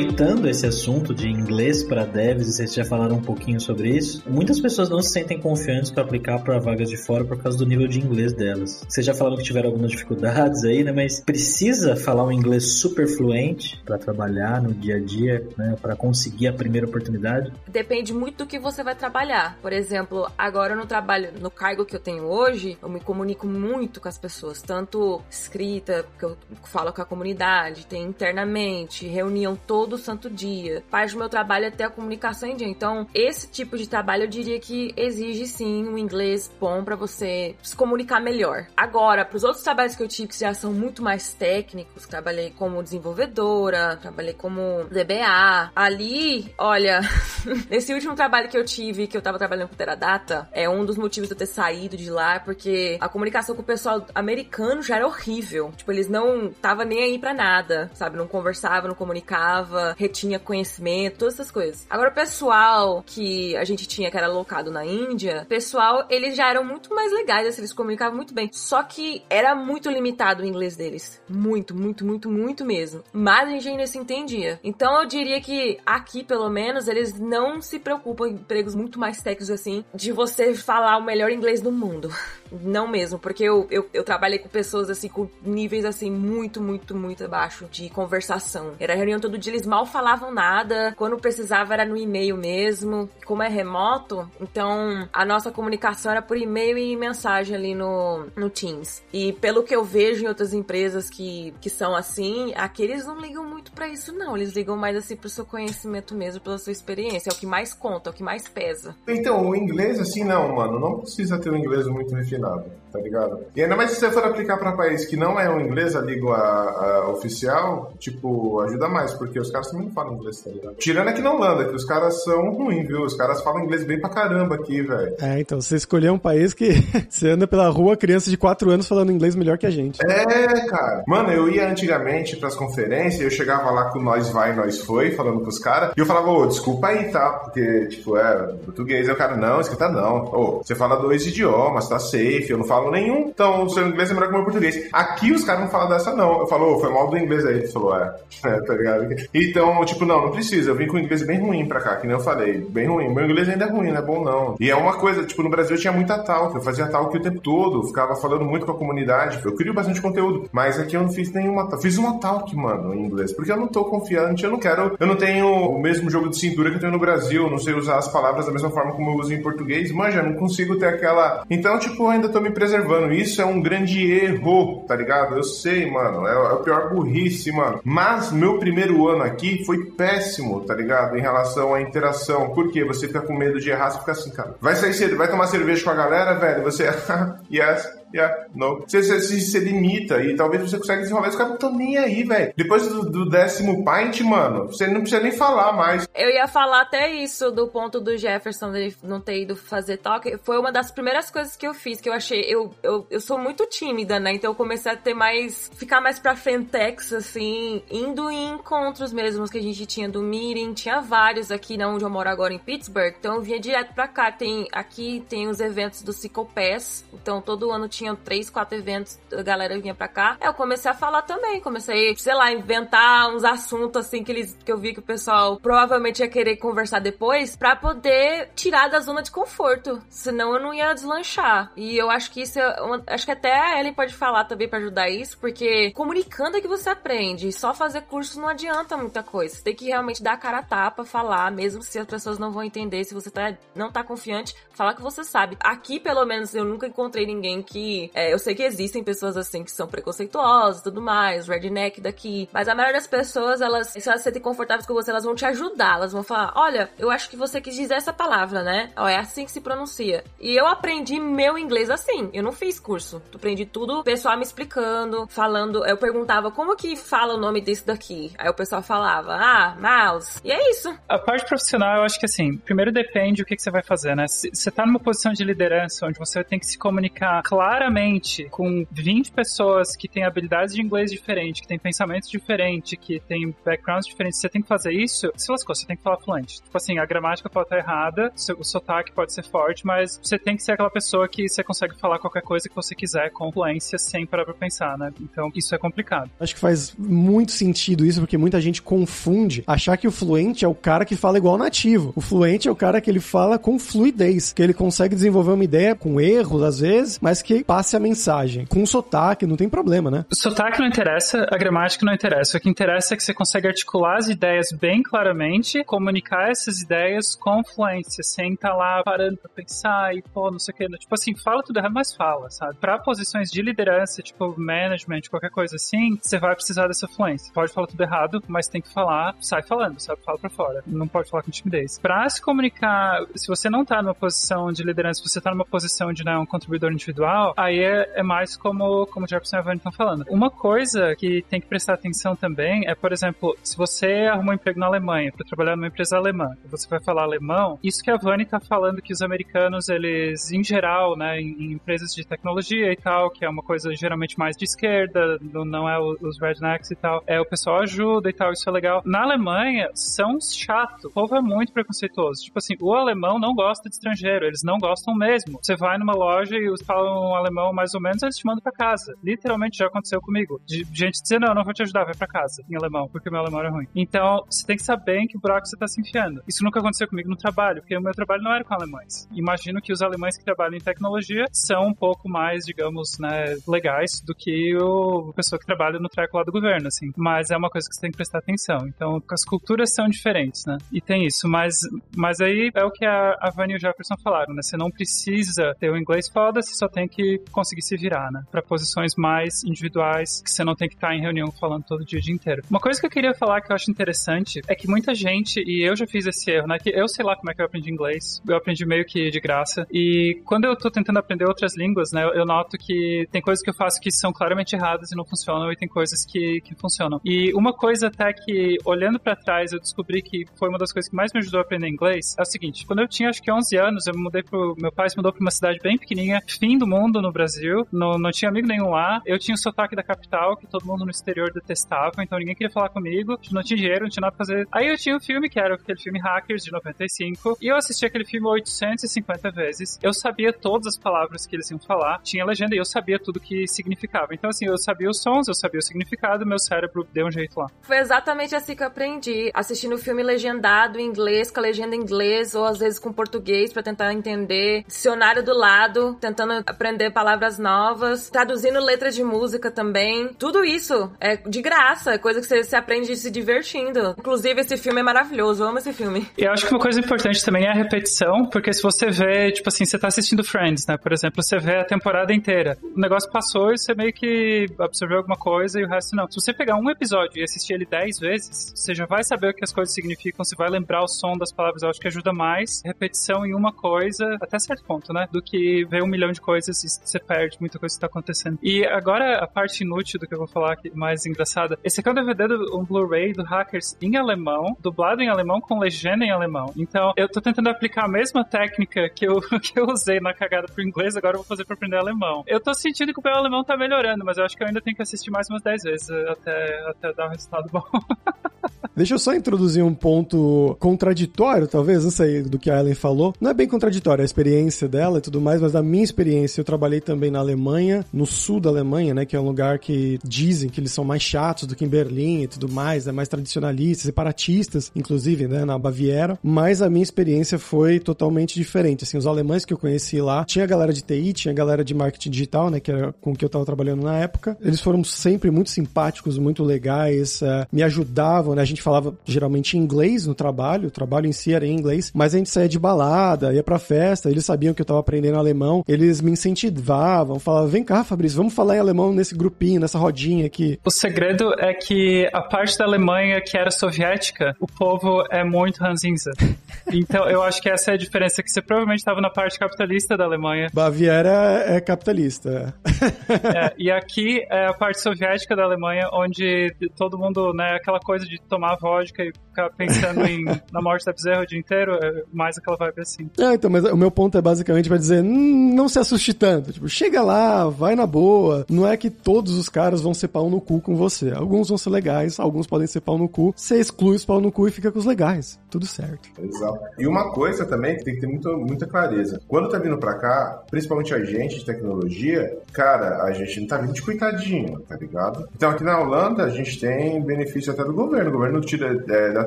Aproveitando esse assunto de inglês para devs, e vocês já falaram um pouquinho sobre isso, muitas pessoas não se sentem confiantes para aplicar para vagas de fora por causa do nível de inglês delas. Vocês já falaram que tiveram algumas dificuldades aí, né? Mas precisa falar um inglês super fluente para trabalhar no dia a dia, né? Para conseguir a primeira oportunidade? Depende muito do que você vai trabalhar. Por exemplo, agora no trabalho, no cargo que eu tenho hoje, eu me comunico muito com as pessoas, tanto escrita, que eu falo com a comunidade, tem internamente, reunião todo todo santo dia. Do meu trabalho é ter a comunicação em dia. Então, esse tipo de trabalho eu diria que exige sim um inglês bom para você se comunicar melhor. Agora, para os outros trabalhos que eu tive que já são muito mais técnicos, trabalhei como desenvolvedora, trabalhei como DBA. Ali, olha, (laughs) nesse último trabalho que eu tive, que eu tava trabalhando com Teradata, é um dos motivos de eu ter saído de lá, porque a comunicação com o pessoal americano já era horrível. Tipo, eles não tava nem aí para nada, sabe? Não conversava, não comunicava retinha conhecimento, todas essas coisas. Agora, o pessoal que a gente tinha que era alocado na Índia, pessoal, eles já eram muito mais legais, assim, eles comunicavam muito bem. Só que era muito limitado o inglês deles. Muito, muito, muito, muito mesmo. Mas a gente ainda se entendia. Então eu diria que aqui, pelo menos, eles não se preocupam em empregos muito mais técnicos assim, de você falar o melhor inglês do mundo. (laughs) não mesmo, porque eu, eu, eu trabalhei com pessoas assim, com níveis assim, muito, muito, muito abaixo de conversação. Era reunião todo dia, eles mal falavam nada, quando precisava era no e-mail mesmo. Como é remoto, então a nossa comunicação era por e-mail e mensagem ali no, no Teams. E pelo que eu vejo em outras empresas que, que são assim, aqueles não ligam muito para isso, não. Eles ligam mais assim pro seu conhecimento mesmo, pela sua experiência. É o que mais conta, é o que mais pesa. Então, o inglês, assim, não, mano. Não precisa ter um inglês muito nada. Tá ligado? E ainda mais se você for aplicar para país que não é o inglês, a língua a, oficial, tipo, ajuda mais, porque os caras também não falam inglês, tá ligado? Tirando aqui na Holanda, que os caras são ruins, viu? Os caras falam inglês bem pra caramba aqui, velho. É, então, você escolheu um país que (laughs) você anda pela rua, criança de 4 anos falando inglês melhor que a gente. É, cara. Mano, eu ia antigamente pras conferências, eu chegava lá com nós vai, nós foi, falando pros caras, e eu falava, ô, desculpa aí, tá? Porque, tipo, é, português, aí o cara, não, escuta não. Ô, você fala dois idiomas, tá safe, eu não falo nenhum, então o seu inglês é melhor que o meu português. Aqui os caras não falam dessa, não. Eu falo, ô, foi mal do inglês aí. Ele falou, é, (laughs) é, tá ligado? Então, tipo, não, não precisa. Eu vim com inglês bem ruim pra cá, que nem eu falei. Bem ruim. Meu inglês ainda é ruim, não é bom não. E é uma coisa, tipo, no Brasil eu tinha muita talk, eu fazia talk o tempo todo, ficava falando muito com a comunidade, eu crio bastante conteúdo. Mas aqui eu não fiz nenhuma talk. Fiz uma talk, mano, em inglês, porque eu não tô confiante, eu não quero, eu não tenho o mesmo jogo de cintura que eu tenho no Brasil, não sei usar as palavras da mesma forma como eu uso em português, manja, não consigo ter aquela. Então, tipo, eu ainda tô me preservando. Isso é um grande erro, tá ligado? Eu sei, mano, é, é o pior burrice, mano. Mas meu primeiro ano aqui foi péssimo, tá ligado? Em relação à interação. Por quê? Você fica com medo de errar, você fica assim, cara. Vai sair cedo, vai tomar cerveja com a galera, velho. Você, (laughs) yes, Yeah, não. Você, você, se limita e talvez você consiga desenrolar. Os caras não estão nem aí, velho. Depois do, do, décimo pint, mano, você não precisa nem falar mais. Eu ia falar até isso do ponto do Jefferson dele não ter ido fazer toque. Foi uma das primeiras coisas que eu fiz, que eu achei. Eu, eu, eu sou muito tímida, né? Então eu comecei a ter mais. ficar mais pra frentex, assim, indo em encontros mesmos que a gente tinha do meeting. Tinha vários aqui, né, onde eu moro agora em Pittsburgh. Então eu vinha direto pra cá. Tem, aqui tem os eventos do Pass. Então todo ano tinha tinham três, quatro eventos, a galera vinha pra cá. Aí eu comecei a falar também, comecei, sei lá, inventar uns assuntos assim que eles que eu vi que o pessoal provavelmente ia querer conversar depois para poder tirar da zona de conforto. Senão eu não ia deslanchar. E eu acho que isso é uma, acho que até a Ellen pode falar também para ajudar isso, porque comunicando é que você aprende. Só fazer curso não adianta muita coisa. Você tem que realmente dar a cara a tapa, falar, mesmo se as pessoas não vão entender, se você tá, não tá confiante, falar que você sabe. Aqui, pelo menos, eu nunca encontrei ninguém que é, eu sei que existem pessoas assim que são preconceituosas e tudo mais, redneck daqui, mas a maioria das pessoas, elas, se elas se sentem confortáveis com você, elas vão te ajudar, elas vão falar, olha, eu acho que você quis dizer essa palavra, né? Ó, é assim que se pronuncia. E eu aprendi meu inglês assim, eu não fiz curso, eu aprendi tudo, o pessoal me explicando, falando, eu perguntava como que fala o nome desse daqui, aí o pessoal falava, ah, mouse, e é isso. A parte profissional, eu acho que assim, primeiro depende o que, que você vai fazer, né? Se você tá numa posição de liderança, onde você tem que se comunicar claro claramente com 20 pessoas que têm habilidades de inglês diferentes, que têm pensamentos diferentes, que têm backgrounds diferentes, você tem que fazer isso, se lascou, você tem que falar fluente. Tipo assim, a gramática pode estar errada, o sotaque pode ser forte, mas você tem que ser aquela pessoa que você consegue falar qualquer coisa que você quiser com fluência sem parar pra pensar, né? Então, isso é complicado. Acho que faz muito sentido isso, porque muita gente confunde achar que o fluente é o cara que fala igual nativo. O fluente é o cara que ele fala com fluidez, que ele consegue desenvolver uma ideia com erros às vezes, mas que passe a mensagem. Com sotaque, não tem problema, né? Sotaque não interessa, a gramática não interessa. O que interessa é que você consegue articular as ideias bem claramente, comunicar essas ideias com fluência, sem estar tá lá parando pra pensar e, pô, não sei o que. Tipo assim, fala tudo errado, mas fala, sabe? Pra posições de liderança, tipo management, qualquer coisa assim, você vai precisar dessa fluência. Pode falar tudo errado, mas tem que falar, sai falando, sabe? Fala pra fora. Não pode falar com timidez. Pra se comunicar, se você não tá numa posição de liderança, se você tá numa posição de né, um contribuidor individual, aí é, é mais como, como o Jefferson e a Vani estão falando. Uma coisa que tem que prestar atenção também é, por exemplo, se você arrumou um emprego na Alemanha para trabalhar numa empresa alemã você vai falar alemão, isso que a Vani está falando que os americanos, eles, em geral, né, em, em, empresas de tecnologia e tal, que é uma coisa geralmente mais de esquerda, não é os rednecks e tal, é o pessoal ajuda e tal, isso é legal. Na Alemanha, são chato, o povo é muito preconceituoso. Tipo assim, o alemão não gosta de estrangeiro, eles não gostam mesmo. Você vai numa loja e falam alemão mais ou menos, eles te mandam pra casa. Literalmente já aconteceu comigo. De gente dizer, não, não vou te ajudar, vai pra casa, em alemão, porque meu alemão é ruim. Então, você tem que saber em que buraco você tá se enfiando. Isso nunca aconteceu comigo no trabalho, porque o meu trabalho não era com alemães. Imagino que os alemães que trabalham em tecnologia são um pouco mais, digamos, né, legais do que o, pessoa que trabalha no treco lá do governo, assim. Mas é uma coisa que você tem que prestar atenção. Então, as culturas são diferentes, né? E tem isso. Mas, mas aí é o que a, a Vânia e o Jefferson falaram, né? Você não precisa ter o inglês foda, você só tem que conseguir se virar, né? Pra posições mais individuais, que você não tem que estar em reunião falando todo dia o dia inteiro. Uma coisa que eu queria falar que eu acho interessante é que muita gente, e eu já fiz esse erro, né? Que eu sei lá como é que eu aprendi inglês. Eu aprendi meio que de graça. E quando eu tô tentando aprender outras línguas, né? Eu noto que tem coisas que eu faço que são claramente erradas e não funcionam, e tem coisas que, que funcionam. E uma coisa até que, olhando para trás, eu descobri que foi uma das coisas que mais me ajudou a aprender inglês é o seguinte: quando eu tinha acho que 11 anos, eu me mudei pro. Meu pai se mudou pra uma cidade bem pequenininha, fim do mundo no Brasil, não, não tinha amigo nenhum lá. Eu tinha o sotaque da capital, que todo mundo no exterior detestava, então ninguém queria falar comigo, não tinha dinheiro, não tinha nada pra fazer. Aí eu tinha um filme, que era aquele filme Hackers de 95, e eu assisti aquele filme 850 vezes. Eu sabia todas as palavras que eles iam falar, tinha legenda e eu sabia tudo que significava. Então, assim, eu sabia os sons, eu sabia o significado, meu cérebro deu um jeito lá. Foi exatamente assim que eu aprendi, assistindo o filme legendado em inglês, com a legenda em inglês, ou às vezes com português para tentar entender, dicionário do lado, tentando aprender palavras novas, traduzindo letra de música também. Tudo isso é de graça, é coisa que você, você aprende se divertindo. Inclusive, esse filme é maravilhoso, eu amo esse filme. E eu acho que uma coisa importante também é a repetição, porque se você vê, tipo assim, você tá assistindo Friends, né? Por exemplo, você vê a temporada inteira. O negócio passou e você meio que absorveu alguma coisa e o resto não. Se você pegar um episódio e assistir ele dez vezes, você já vai saber o que as coisas significam, você vai lembrar o som das palavras. Eu acho que ajuda mais repetição em uma coisa, até certo ponto, né? Do que ver um milhão de coisas você perde muita coisa que tá acontecendo. E agora a parte inútil do que eu vou falar aqui, mais engraçada. Esse aqui é um DVD, do, um Blu-ray do Hackers em alemão, dublado em alemão com legenda em alemão. Então, eu tô tentando aplicar a mesma técnica que eu, (laughs) que eu usei na cagada pro inglês, agora eu vou fazer pra aprender alemão. Eu tô sentindo que o meu alemão tá melhorando, mas eu acho que eu ainda tenho que assistir mais umas 10 vezes até, até dar um resultado bom. (laughs) Deixa eu só introduzir um ponto contraditório, talvez, não sei do que a Ellen falou. Não é bem contraditório a experiência dela e tudo mais, mas da minha experiência, eu trabalhei também na Alemanha, no sul da Alemanha, né, que é um lugar que dizem que eles são mais chatos do que em Berlim e tudo mais, é mais tradicionalistas, separatistas, inclusive, né, na Baviera. Mas a minha experiência foi totalmente diferente. Assim, os alemães que eu conheci lá, tinha galera de TI, tinha galera de marketing digital, né, que era com que eu tava trabalhando na época. Eles foram sempre muito simpáticos, muito legais, uh, me ajudavam, né, a gente falava geralmente inglês no trabalho, o trabalho em si era em inglês, mas a gente saía de balada, ia pra festa, eles sabiam que eu tava aprendendo alemão, eles me incentivavam, falavam, vem cá, Fabrício, vamos falar em alemão nesse grupinho, nessa rodinha aqui. O segredo é que a parte da Alemanha que era soviética, o povo é muito ranzinza. (laughs) Então eu acho que essa é a diferença, que você provavelmente estava na parte capitalista da Alemanha. Baviera é capitalista. (laughs) é, e aqui é a parte soviética da Alemanha, onde todo mundo, né, aquela coisa de tomar vodka e ficar pensando em, (laughs) na morte da bezerra o dia inteiro, é mais aquela vibe assim. É, então, mas o meu ponto é basicamente pra dizer, hum, não se assuste tanto. Tipo, chega lá, vai na boa. Não é que todos os caras vão ser pau no cu com você. Alguns vão ser legais, alguns podem ser pau no cu. Você exclui os pau no cu e fica com os legais. Tudo certo. Exato. E uma coisa também que tem que ter muito, muita clareza. Quando tá vindo pra cá, principalmente a gente de tecnologia, cara, a gente não tá vindo de coitadinho, tá ligado? Então aqui na Holanda a gente tem benefício até do governo. O governo tira, é, dá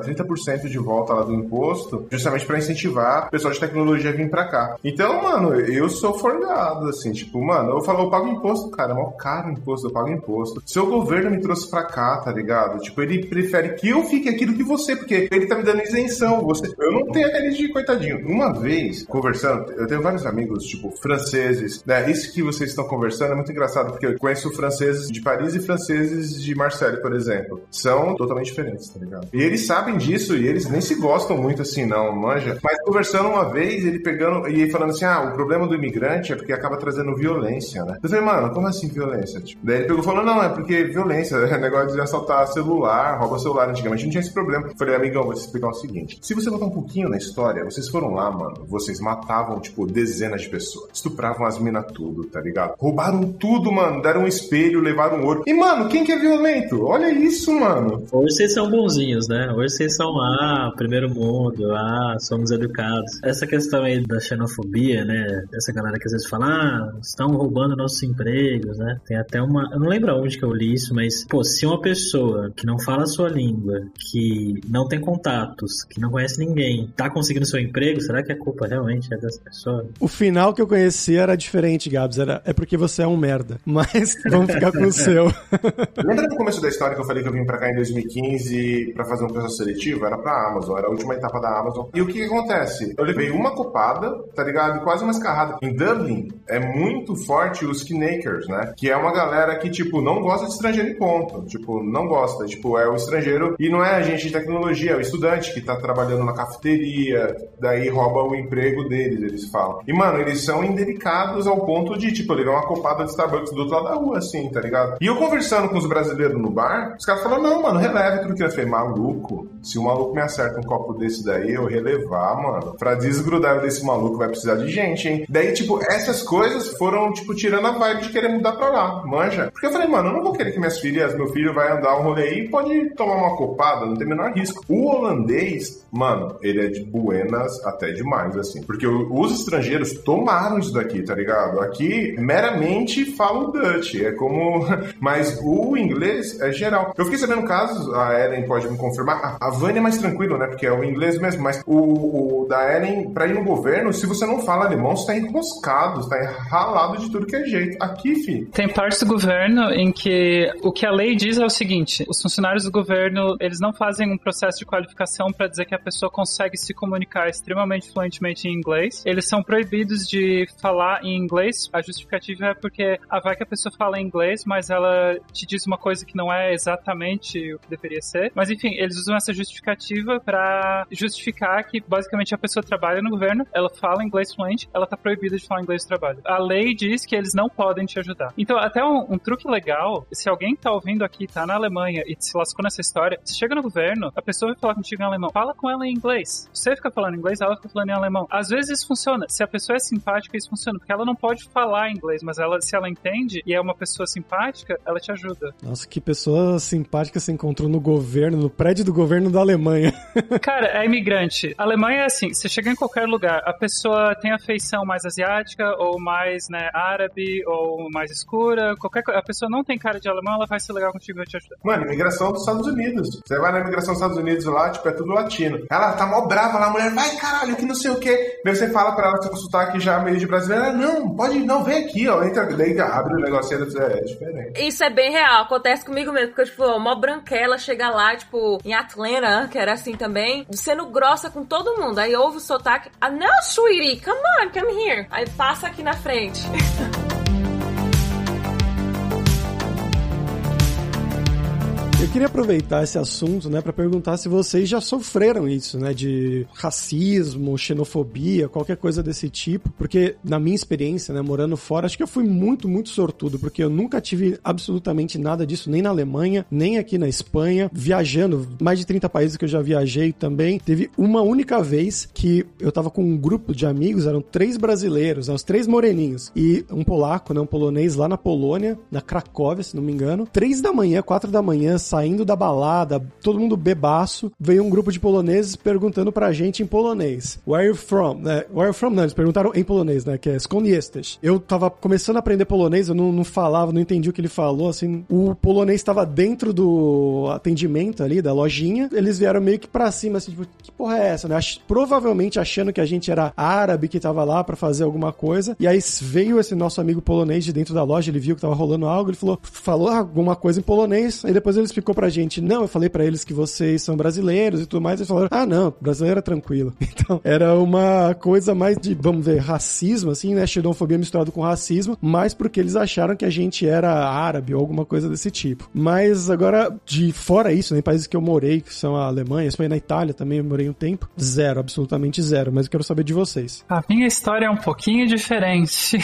30% de volta lá do imposto, justamente para incentivar o pessoal de tecnologia a vir pra cá. Então, mano, eu sou forgado, assim, tipo, mano, eu falo, eu pago imposto, cara, é mó caro o imposto, eu pago imposto. Seu governo me trouxe pra cá, tá ligado? Tipo, ele prefere que eu fique aqui do que você, porque ele tá me dando isenção. Você, eu não tenho aquele de coitadinho. Uma vez, conversando, eu tenho vários amigos, tipo, franceses, né? Isso que vocês estão conversando é muito engraçado, porque eu conheço franceses de Paris e franceses de Marseille, por exemplo. São totalmente diferentes, tá ligado? E eles sabem disso e eles nem se gostam muito assim, não, manja. Mas conversando uma vez, ele pegando e falando assim: ah, o problema do imigrante é porque acaba trazendo violência, né? Eu falei, mano, como assim violência? Tipo, daí ele pegou e falou: não, é porque violência, é negócio de assaltar celular, rouba celular. Antigamente não tinha esse problema. Eu falei, amigão, vou te explicar o seguinte: se você voltar um pouquinho na história, vocês foram lá, mano, vocês matavam, tipo, dezenas de pessoas, estupravam as minas tudo, tá ligado? Roubaram tudo, mano, deram um espelho, levaram ouro. E, mano, quem que é violento? Olha isso, mano. Hoje vocês são bonzinhos, né? Hoje vocês são, ah, primeiro mundo, ah, somos educados. Essa questão aí da xenofobia, né? Essa galera que às vezes fala, ah, estão roubando nossos empregos, né? Tem até uma. Eu não lembro onde que eu li isso, mas, pô, se uma pessoa que não fala a sua língua, que não tem contatos, que não conhece ninguém, tá conseguindo seu emprego, será que a culpa realmente é dessa pessoa? O final que eu conheci era diferente, Gabs. Era, é porque você é um merda. (laughs) Mas vamos ficar com o seu. (laughs) Lembra no começo da história que eu falei que eu vim pra cá em 2015 pra fazer um processo seletivo? Era pra Amazon, era a última etapa da Amazon. E o que, que acontece? Eu levei uma copada, tá ligado? Quase uma escarrada. Em Dublin é muito forte os Kinakers, né? Que é uma galera que, tipo, não gosta de estrangeiro em ponto. Tipo, não gosta. Tipo, é o estrangeiro e não é agente de tecnologia, é o estudante que tá trabalhando na cafeteria, daí rouba o emprego deles, eles falam. E, mano, eles são indelicados ao ponto de, tipo, levar uma copada de Starbucks do outro lado da rua, assim, tá ligado? E eu conversando com os brasileiros no bar, os caras falaram, não, mano, releve tudo que eu falei, maluco, se um maluco me acerta um copo desse daí, eu relevar, mano. Pra desgrudar desse maluco vai precisar de gente, hein? Daí, tipo, essas coisas foram, tipo, tirando a vibe de querer mudar pra lá, manja? Porque eu falei, mano, eu não vou querer que minhas filhas, meu filho vai andar um rolê aí e pode tomar uma copada, não tem o menor risco. O holandês, mano, ele é de buenas até demais, assim. Porque os estrangeiros tomaram isso daqui, tá ligado? Aqui, meramente falam Dutch. É como. (laughs) Mas o inglês é geral. Eu fiquei sabendo casos, a Ellen pode me confirmar. A Vânia é mais tranquilo, né? Porque é o inglês mesmo. Mas o, o da Ellen, pra ir no governo, se você não fala alemão, você tá enroscado, você tá ralado de tudo que é jeito. Aqui, fi. Tem partes do governo em que o que a lei diz é o seguinte: os funcionários do governo, eles não fazem um processo de qualificação para dizer que a pessoa consegue se comunicar extremamente fluentemente em inglês. Eles são proibidos de falar em inglês. A justificativa é porque ah, vai que a pessoa fala inglês, mas ela te diz uma coisa que não é exatamente o que deveria ser. Mas enfim, eles usam essa justificativa para justificar que basicamente a pessoa trabalha no governo, ela fala inglês fluente, ela tá proibida de falar inglês no trabalho. A lei diz que eles não podem te ajudar. Então, até um, um truque legal, se alguém tá ouvindo aqui, tá na Alemanha e se lascou nessa história, você chega no governo, a pessoa vai falar contigo em alemão, fala com ela em inglês. Você fica falando inglês, ela fica falando em alemão. Às vezes isso funciona. Se a pessoa é simpática, isso funciona, porque ela não pode falar inglês, mas ela, se ela entende e é uma pessoa simpática, ela te ajuda. Nossa, que pessoa simpática se encontrou no governo, no prédio do governo da Alemanha. (laughs) Cara, é imigrante. A Alemanha é assim, você chega em qualquer lugar, a pessoa tem a feição mais asiática ou mais, né, árabe ou mais escura, qualquer coisa. A pessoa não tem cara de alemão, ela vai ser legal contigo e vai te ajudar. Mano, imigração dos Estados Unidos. Você vai na imigração dos Estados Unidos lá, tipo, é tudo latino. Ela tá mó brava lá, a mulher, vai caralho, que não sei o quê. Daí você fala pra ela com sotaque já meio de brasileira, não, pode, não, vem aqui, ó. Entra, daí abre o negocinho, é diferente. Isso é bem real, acontece comigo mesmo, porque, tipo, uma branquela chega lá, tipo, em Atlanta, que era assim também, sendo grossa com todo mundo. Aí ouve o sotaque, ah, não, sweetie, come on, come here. Aí passa aqui na frente. (laughs) Eu queria aproveitar esse assunto, né, para perguntar se vocês já sofreram isso, né, de racismo, xenofobia, qualquer coisa desse tipo, porque na minha experiência, né, morando fora, acho que eu fui muito, muito sortudo, porque eu nunca tive absolutamente nada disso, nem na Alemanha, nem aqui na Espanha, viajando, mais de 30 países que eu já viajei também, teve uma única vez que eu tava com um grupo de amigos, eram três brasileiros, né, os três moreninhos, e um polaco, né, um polonês lá na Polônia, na Cracóvia, se não me engano, três da manhã, quatro da manhã, saindo da balada, todo mundo bebaço, veio um grupo de poloneses perguntando pra gente em polonês. Where are you from? Né? Where are you from? Não, eles perguntaram em polonês, né? Que é skąd? Eu tava começando a aprender polonês, eu não, não falava, não entendi o que ele falou, assim. O polonês estava dentro do atendimento ali, da lojinha. Eles vieram meio que pra cima, assim, tipo, que porra é essa, né? Ach provavelmente achando que a gente era árabe que tava lá pra fazer alguma coisa. E aí veio esse nosso amigo polonês de dentro da loja, ele viu que tava rolando algo, ele falou, falou alguma coisa em polonês, aí depois ele explicou pra gente, não, eu falei para eles que vocês são brasileiros e tudo mais, eles falaram, ah, não, brasileiro é tranquilo. (laughs) Então, era uma coisa mais de, vamos ver, racismo, assim, né, xenofobia misturado com racismo, mais porque eles acharam que a gente era árabe ou alguma coisa desse tipo. Mas agora, de fora isso, né, em países que eu morei, que são a Alemanha, Espanha na Itália também eu morei um tempo, zero, absolutamente zero, mas eu quero saber de vocês. A minha história é um pouquinho diferente.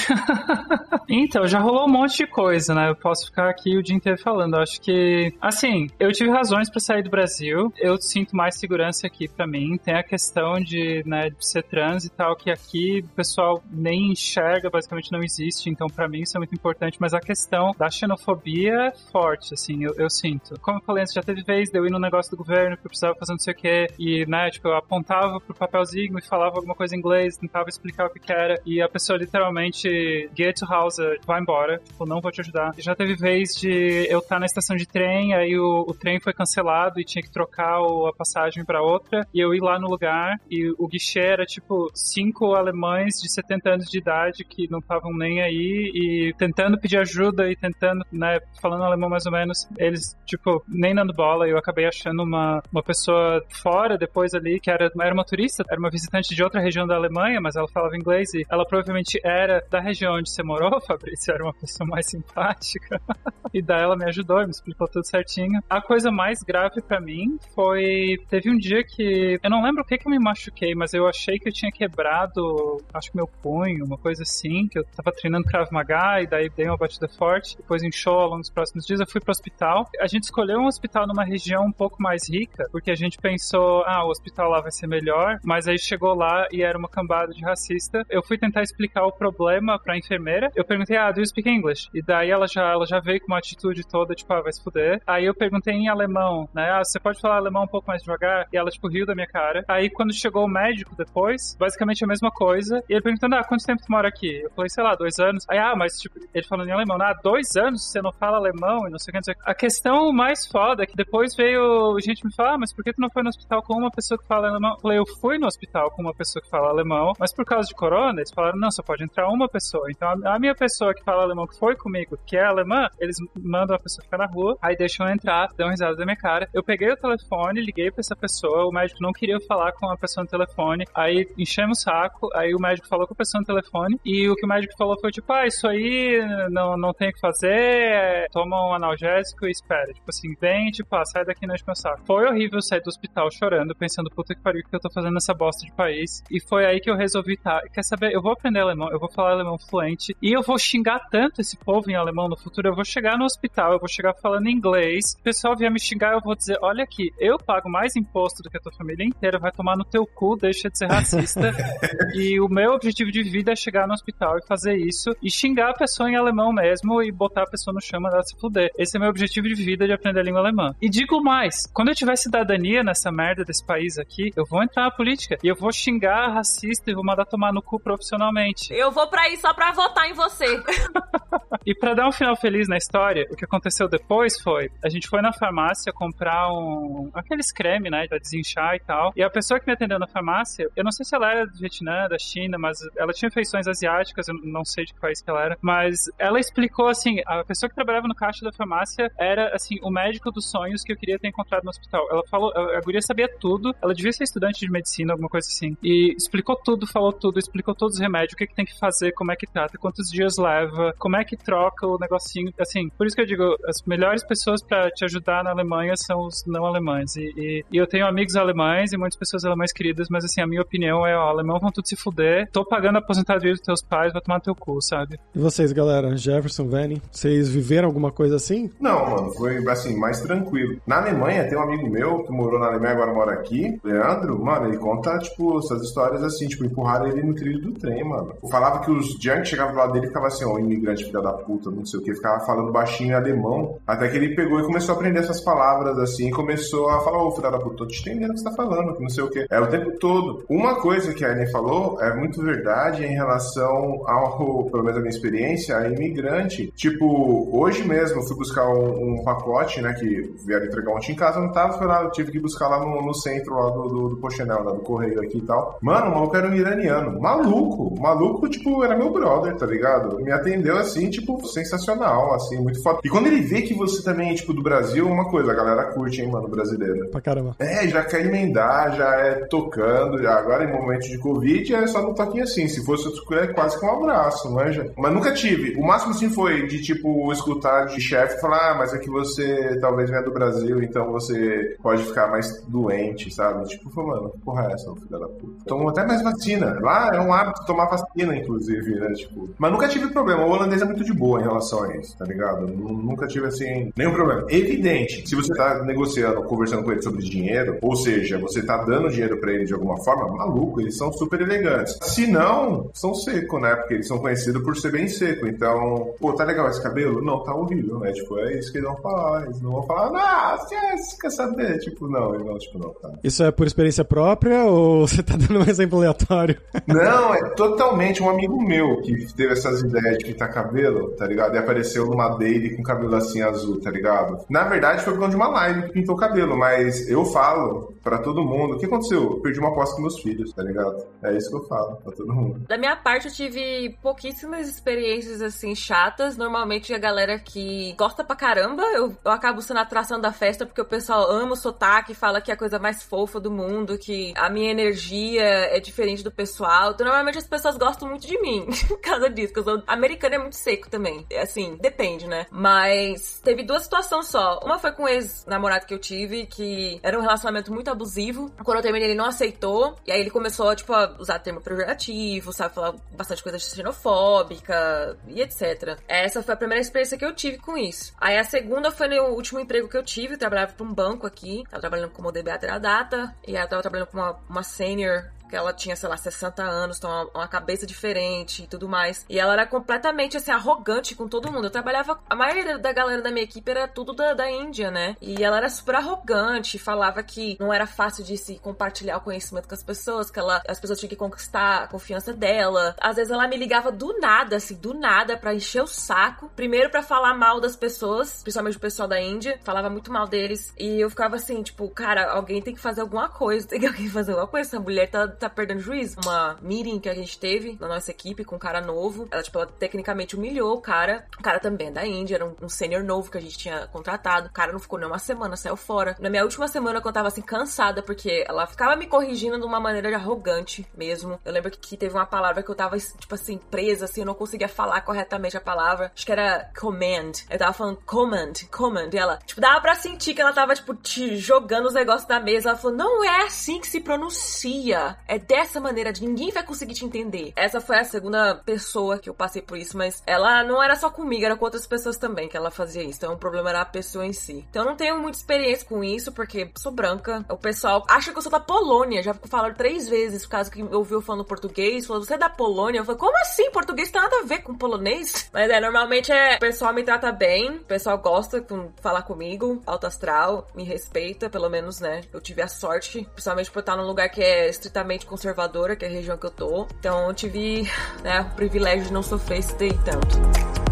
(laughs) então, já rolou um monte de coisa, né, eu posso ficar aqui o dia inteiro falando, acho que, assim, Assim, eu tive razões para sair do Brasil. Eu sinto mais segurança aqui para mim. Tem a questão de, né, de ser trans e tal, que aqui o pessoal nem enxerga, basicamente não existe. Então, para mim, isso é muito importante. Mas a questão da xenofobia é forte, assim, eu, eu sinto. Como eu falei já teve vez de eu ir no negócio do governo que eu precisava fazer não sei o quê. E, né, tipo, eu apontava pro papelzinho e falava alguma coisa em inglês, tentava explicar o que, que era. E a pessoa literalmente, get to house, vai embora. Tipo, não vou te ajudar. Já teve vez de eu estar tá na estação de trem, aí o, o trem foi cancelado e tinha que trocar o, a passagem para outra. E eu ir lá no lugar e o guichê era tipo cinco alemães de 70 anos de idade que não estavam nem aí e tentando pedir ajuda e tentando, né, falando alemão mais ou menos. Eles, tipo, nem dando bola. Eu acabei achando uma, uma pessoa fora depois ali que era, era uma turista, era uma visitante de outra região da Alemanha, mas ela falava inglês e ela provavelmente era da região onde você morou, (laughs) Fabrício. Era uma pessoa mais simpática. (laughs) e daí ela me ajudou, me explicou tudo certinho. A coisa mais grave para mim foi. Teve um dia que. Eu não lembro o que, que eu me machuquei, mas eu achei que eu tinha quebrado, acho que meu punho, uma coisa assim, que eu tava treinando Krav Maga e daí dei uma batida forte, depois inchou ao longo dos próximos dias. Eu fui pro hospital. A gente escolheu um hospital numa região um pouco mais rica, porque a gente pensou, ah, o hospital lá vai ser melhor, mas aí chegou lá e era uma cambada de racista. Eu fui tentar explicar o problema pra enfermeira. Eu perguntei, ah, do you speak English? E daí ela já, ela já veio com uma atitude toda, tipo, ah, vai se fuder. Aí eu perguntei em alemão, né? Ah, você pode falar alemão um pouco mais devagar? E ela, tipo, riu da minha cara. Aí quando chegou o médico depois, basicamente a mesma coisa. E ele perguntando, ah, quanto tempo tu mora aqui? Eu falei, sei lá, dois anos. Aí, ah, mas, tipo, ele falando em alemão, ah, dois anos você não fala alemão e não sei o que, não sei o que. A questão mais foda é que depois veio gente me falar, ah, mas por que tu não foi no hospital com uma pessoa que fala alemão? Eu falei, eu fui no hospital com uma pessoa que fala alemão, mas por causa de corona, eles falaram, não, só pode entrar uma pessoa. Então a minha pessoa que fala alemão que foi comigo, que é alemã, eles mandam a pessoa ficar na rua, aí deixam eu entrar, dão risada da minha cara. Eu peguei o telefone, liguei pra essa pessoa, o médico não queria falar com a pessoa no telefone, aí enchemos o saco, aí o médico falou com a pessoa no telefone, e o que o médico falou foi tipo, ah, isso aí não, não tem o que fazer, toma um analgésico e espera. Tipo assim, vem, tipo, ah, sai daqui não enche meu saco. Foi horrível sair do hospital chorando, pensando, puta que pariu, que eu tô fazendo nessa bosta de país. E foi aí que eu resolvi, tá, quer saber, eu vou aprender alemão, eu vou falar alemão fluente, e eu vou xingar tanto esse povo em alemão no futuro, eu vou chegar no hospital, eu vou chegar falando inglês, o pessoal vier me xingar, eu vou dizer, olha aqui, eu pago mais imposto do que a tua família inteira, vai tomar no teu cu, deixa de ser racista. (laughs) e o meu objetivo de vida é chegar no hospital e fazer isso, e xingar a pessoa em alemão mesmo, e botar a pessoa no chão e mandar se fuder. Esse é meu objetivo de vida de aprender a língua alemã. E digo mais, quando eu tiver cidadania nessa merda desse país aqui, eu vou entrar na política, e eu vou xingar racista e vou mandar tomar no cu profissionalmente. Eu vou pra aí só pra votar em você. (laughs) e para dar um final feliz na história, o que aconteceu depois foi, a gente foi na farmácia comprar um aqueles creme, né, pra desinchar e tal. E a pessoa que me atendeu na farmácia, eu não sei se ela era do Vietnã, da China, mas ela tinha feições asiáticas, eu não sei de que país que ela era, mas ela explicou assim, a pessoa que trabalhava no caixa da farmácia era assim, o médico dos sonhos que eu queria ter encontrado no hospital. Ela falou, a guria sabia tudo, ela devia ser estudante de medicina, alguma coisa assim. E explicou tudo, falou tudo, explicou todos os remédios, o que, que tem que fazer, como é que trata, quantos dias leva, como é que troca o negocinho. Assim, por isso que eu digo, as melhores pessoas para te ajudar na Alemanha são os não alemães. E, e, e, eu tenho amigos alemães e muitas pessoas alemães queridas, mas assim, a minha opinião é, ó, alemão vão tudo se fuder, tô pagando a aposentadoria dos teus pais, vai tomar teu cu, sabe? E vocês, galera? Jefferson, Vanny, vocês viveram alguma coisa assim? Não, mano, foi assim, mais tranquilo. Na Alemanha, tem um amigo meu que morou na Alemanha, agora mora aqui, Leandro, mano, ele conta, tipo, essas histórias assim, tipo, empurraram ele no trilho do trem, mano. Falava que os junks chegavam do lado dele e ficava assim, ó, imigrante filha da puta, não sei o que, ficava falando baixinho em alemão, até que ele pegou e começou a aprender essas palavras assim, e começou a falar, ô filha da puta, tô te entendendo o que você tá falando, que não sei o que. É o tempo todo. Uma coisa que a Annie falou é muito verdade em relação ao, pelo menos a minha experiência, a imigrante. Tipo, hoje mesmo eu fui buscar um, um pacote, né, que vieram entregar ontem em casa, não tava, foi lá, eu tive que buscar lá no, no centro lá do, do, do lá do correio aqui e tal. Mano, o maluco era um iraniano. Maluco. Maluco, tipo, era meu brother, tá ligado? Me atendeu assim, tipo, sensacional, assim, muito foda. E quando ele vê que você também, tipo, do Brasil, uma coisa, a galera curte, hein, mano, brasileiro. Pra caramba. É, já quer emendar, já é tocando, já agora em momento de Covid é só no toquinho assim. Se fosse outro é quase que um abraço, manja. Mas nunca tive. O máximo assim foi de, tipo, escutar de chefe falar, ah, mas é que você talvez venha do Brasil, então você pode ficar mais doente, sabe? Tipo, que porra é essa, filha da puta? Tomou até mais vacina. Lá é um hábito tomar vacina, inclusive, né? Tipo. Mas nunca tive problema. O holandês é muito de boa em relação a isso, tá ligado? Nunca tive, assim, nenhum problema. evidente. Se você tá negociando, conversando com ele sobre dinheiro, ou seja, você tá dando dinheiro para ele de alguma forma, maluco, eles são super elegantes. Se não, são seco, né? Porque eles são conhecidos por ser bem seco. Então, pô, tá legal esse cabelo? Não, tá horrível, né? Tipo, é isso que eles vão falar. Eles não vão falar, ah, você quer saber? Tipo, não, não, tipo, não, tá. Isso é por experiência própria ou (laughs) você tá dando um exemplo aleatório? Não, é totalmente um amigo meu que teve essas ideias de pintar cabelo, tá ligado? E apareceu numa daily com cabelo assim azul, tá ligado? Na verdade, foi por conta de uma live que pintou o cabelo, mas eu falo pra todo mundo, o que aconteceu? Eu perdi uma aposta com meus filhos, tá ligado? É isso que eu falo pra todo mundo. Da minha parte, eu tive pouquíssimas experiências assim chatas. Normalmente a galera que gosta pra caramba, eu, eu acabo sendo a atração da festa porque o pessoal ama o sotaque, fala que é a coisa mais fofa do mundo, que a minha energia é diferente do pessoal. Então, normalmente as pessoas gostam muito de mim (laughs) por causa disso, porque eu sou americano é muito seco também. É Assim, depende, né? Mas teve duas situações só. Uma foi com o ex-namorado que eu tive, que era um relacionamento muito abusivo. Quando eu terminei, ele não aceitou. E aí ele começou, tipo, a usar termo pejorativo, sabe? Falar bastante coisa xenofóbica e etc. Essa foi a primeira experiência que eu tive com isso. Aí a segunda foi no último emprego que eu tive. Eu trabalhava pra um banco aqui. Tava trabalhando como DBA Data. E aí eu tava trabalhando com uma, uma senior que ela tinha, sei lá, 60 anos, então uma, uma cabeça diferente e tudo mais. E ela era completamente, assim, arrogante com todo mundo. Eu trabalhava, a maioria da galera da minha equipe era tudo da, da Índia, né? E ela era super arrogante, falava que não era fácil de se compartilhar o conhecimento com as pessoas, que ela, as pessoas tinham que conquistar a confiança dela. Às vezes ela me ligava do nada, assim, do nada, pra encher o saco. Primeiro pra falar mal das pessoas, principalmente o pessoal da Índia, falava muito mal deles. E eu ficava assim, tipo, cara, alguém tem que fazer alguma coisa, tem que (laughs) alguém fazer alguma coisa. Essa mulher tá tá perdendo juízo. Uma meeting que a gente teve na nossa equipe com um cara novo. Ela, tipo, ela tecnicamente humilhou o cara. O cara também é da Índia, era um, um sênior novo que a gente tinha contratado. O cara não ficou nem uma semana, saiu fora. Na minha última semana, que eu tava assim, cansada, porque ela ficava me corrigindo de uma maneira arrogante mesmo. Eu lembro que, teve uma palavra que eu tava, tipo assim, presa, assim, eu não conseguia falar corretamente a palavra. Acho que era command. Eu tava falando command, command. E ela, tipo, dava pra sentir que ela tava, tipo, te jogando os negócios na mesa. Ela falou, não é assim que se pronuncia. É dessa maneira, de ninguém vai conseguir te entender. Essa foi a segunda pessoa que eu passei por isso, mas ela não era só comigo, era com outras pessoas também que ela fazia isso. Então o problema era a pessoa em si. Então eu não tenho muita experiência com isso, porque sou branca. O pessoal acha que eu sou da Polônia. Já falaram três vezes, por causa que ouviu falando português. Falou, você é da Polônia? Eu falei, como assim? Português tem nada a ver com polonês? (laughs) Mas é, normalmente é, o pessoal me trata bem, o pessoal gosta de falar comigo, alto astral, me respeita, pelo menos, né? Eu tive a sorte, principalmente por estar num lugar que é estritamente conservadora, que é a região que eu tô. Então eu tive (laughs) né, o privilégio de não sofrer esse daí tanto.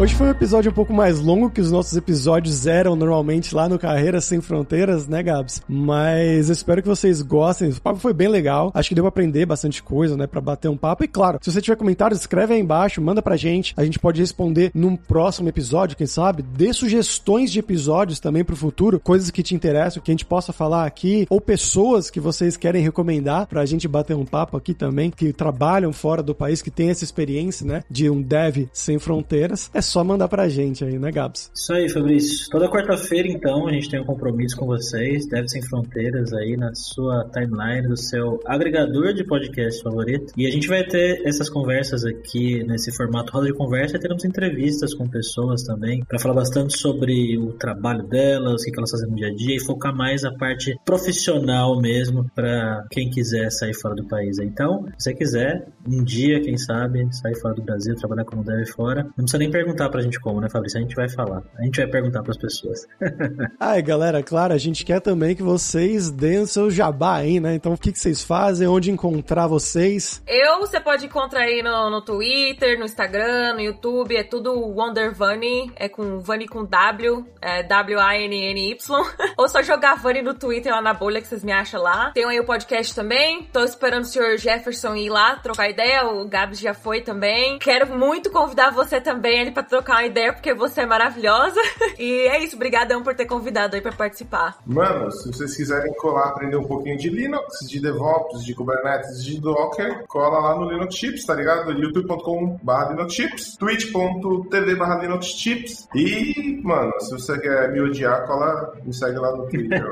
Hoje foi um episódio um pouco mais longo que os nossos episódios eram normalmente lá no Carreiras Sem Fronteiras, né, Gabs? Mas eu espero que vocês gostem. O papo foi bem legal. Acho que deu pra aprender bastante coisa, né, pra bater um papo. E claro, se você tiver comentários, escreve aí embaixo, manda pra gente. A gente pode responder num próximo episódio, quem sabe? Dê sugestões de episódios também pro futuro, coisas que te interessam, que a gente possa falar aqui, ou pessoas que vocês querem recomendar pra gente bater um papo aqui também, que trabalham fora do país, que tem essa experiência, né, de um dev sem fronteiras. É só mandar pra gente aí, né, Gabs? Isso aí, Fabrício. Toda quarta-feira, então, a gente tem um compromisso com vocês, Deve Sem Fronteiras, aí na sua timeline, do seu agregador de podcast favorito. E a gente vai ter essas conversas aqui, nesse formato roda de conversa, e teremos entrevistas com pessoas também, para falar bastante sobre o trabalho delas, o que elas fazem no dia a dia, e focar mais a parte profissional mesmo, para quem quiser sair fora do país. Então, se você quiser, um dia, quem sabe, sair fora do Brasil, trabalhar como deve fora, não precisa nem perguntar perguntar pra gente como, né, Fabrício? A gente vai falar. A gente vai perguntar pras pessoas. (laughs) Ai, galera, claro, a gente quer também que vocês deem o seu jabá aí, né? Então, o que, que vocês fazem? Onde encontrar vocês? Eu, você pode encontrar aí no, no Twitter, no Instagram, no YouTube, é tudo Wonder Vani, é com Vani com W, é W-A-N-N-Y. (laughs) Ou só jogar Vani no Twitter lá na bolha que vocês me acham lá. Tem aí o podcast também. Tô esperando o senhor Jefferson ir lá trocar ideia. O Gabs já foi também. Quero muito convidar você também ali pra trocar uma ideia, porque você é maravilhosa. (laughs) E é isso, brigadão por ter convidado aí pra participar. Mano, se vocês quiserem colar, aprender um pouquinho de Linux, de DevOps, de Kubernetes, de Docker, cola lá no Linux Chips, tá ligado? youtube.com.br Linux Chips, twitch.tv barra Linux Chips. E, mano, se você quer me odiar, cola, me segue lá no Twitter.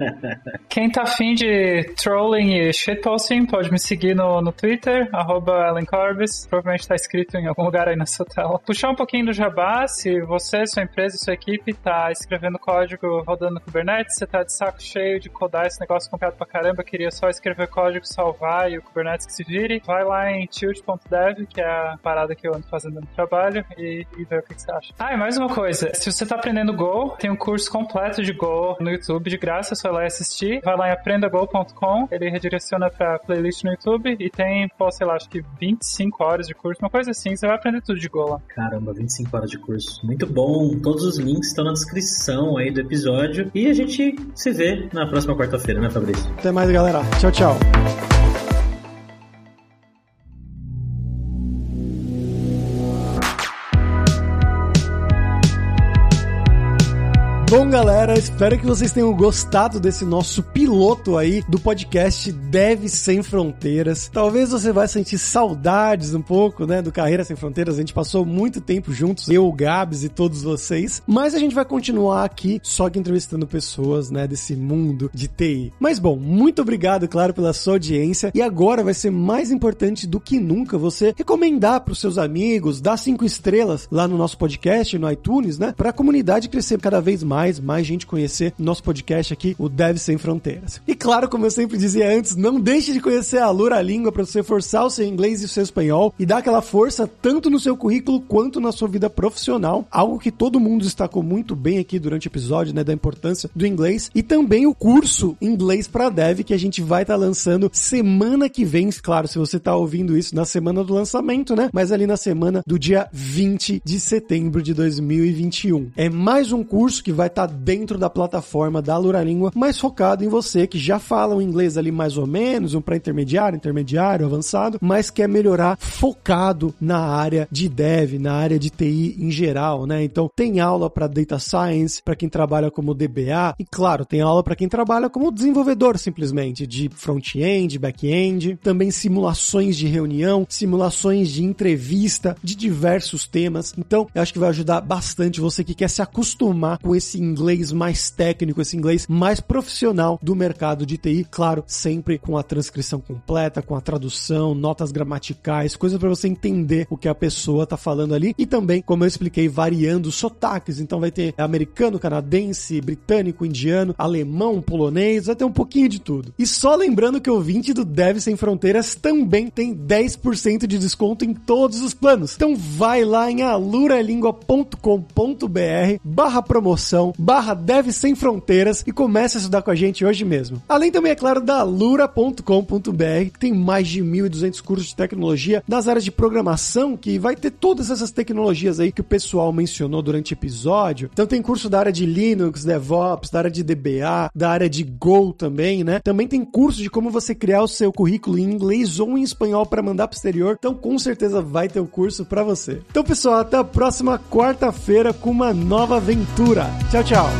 (laughs) Quem tá afim de trolling e shitposting, pode me seguir no, no Twitter, arroba Alan Corbis. Provavelmente tá escrito em algum lugar aí na sua tela. Puxar um pouquinho do jabá, se você, sua empresa, sua equipe tá escrevendo código rodando no Kubernetes, você tá de saco cheio de codar esse negócio complicado pra caramba, queria só escrever código, salvar e o Kubernetes que se vire, vai lá em tilt.dev, que é a parada que eu ando fazendo no trabalho, e, e ver o que, que você acha. Ah, e mais uma coisa, se você tá aprendendo Go, tem um curso completo de Go no YouTube, de graça, é só lá assistir. Vai lá em aprendagol.com, ele redireciona pra playlist no YouTube e tem, pô, sei lá, acho que 25 horas de curso, uma coisa assim, você vai aprender tudo de Go lá. Caramba, 25 horas de curso. Muito bom. Todos os links estão na descrição aí do episódio. E a gente se vê na próxima quarta-feira, né, Fabrício? Até mais, galera. Tchau, tchau. Galera, espero que vocês tenham gostado desse nosso piloto aí do podcast Deve Sem Fronteiras. Talvez você vai sentir saudades um pouco, né, do Carreira Sem Fronteiras. A gente passou muito tempo juntos, eu, o Gabs e todos vocês. Mas a gente vai continuar aqui só que entrevistando pessoas, né, desse mundo de TI. Mas bom, muito obrigado, claro, pela sua audiência. E agora vai ser mais importante do que nunca você recomendar para os seus amigos, dar cinco estrelas lá no nosso podcast, no iTunes, né, para a comunidade crescer cada vez mais mais, gente conhecer nosso podcast aqui, o Dev Sem Fronteiras. E claro, como eu sempre dizia antes, não deixe de conhecer a Lura Língua para você forçar o seu inglês e o seu espanhol e dar aquela força tanto no seu currículo quanto na sua vida profissional, algo que todo mundo destacou muito bem aqui durante o episódio, né, da importância do inglês e também o curso Inglês para Dev que a gente vai estar tá lançando semana que vem, claro, se você está ouvindo isso na semana do lançamento, né, mas ali na semana do dia 20 de setembro de 2021. É mais um curso que vai estar tá dentro da plataforma da Luralíngua, mais focado em você que já fala o inglês ali mais ou menos, um para intermediário, intermediário, avançado, mas quer melhorar focado na área de dev, na área de TI em geral, né? Então tem aula para data science, para quem trabalha como DBA e claro, tem aula para quem trabalha como desenvolvedor simplesmente de front-end, back-end, também simulações de reunião, simulações de entrevista de diversos temas. Então, eu acho que vai ajudar bastante você que quer se acostumar com esse inglês mais técnico, esse inglês mais profissional do mercado de TI, claro, sempre com a transcrição completa, com a tradução, notas gramaticais, coisas para você entender o que a pessoa tá falando ali e também, como eu expliquei, variando sotaques, então vai ter americano, canadense, britânico, indiano, alemão, polonês, vai ter um pouquinho de tudo. E só lembrando que o 20 do Dev Sem Fronteiras também tem 10% de desconto em todos os planos. Então vai lá em aluralingua.com.br barra promoção barra Dev Sem Fronteiras e comece a estudar com a gente hoje mesmo. Além também, é claro, da lura.com.br, que tem mais de 1.200 cursos de tecnologia nas áreas de programação, que vai ter todas essas tecnologias aí que o pessoal mencionou durante o episódio. Então tem curso da área de Linux, DevOps, da área de DBA, da área de Go também, né? Também tem curso de como você criar o seu currículo em inglês ou em espanhol para mandar pro exterior. Então com certeza vai ter o curso para você. Então pessoal, até a próxima quarta-feira com uma nova aventura. Tchau, tchau.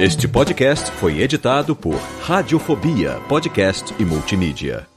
Este podcast foi editado por Radiofobia, podcast e multimídia.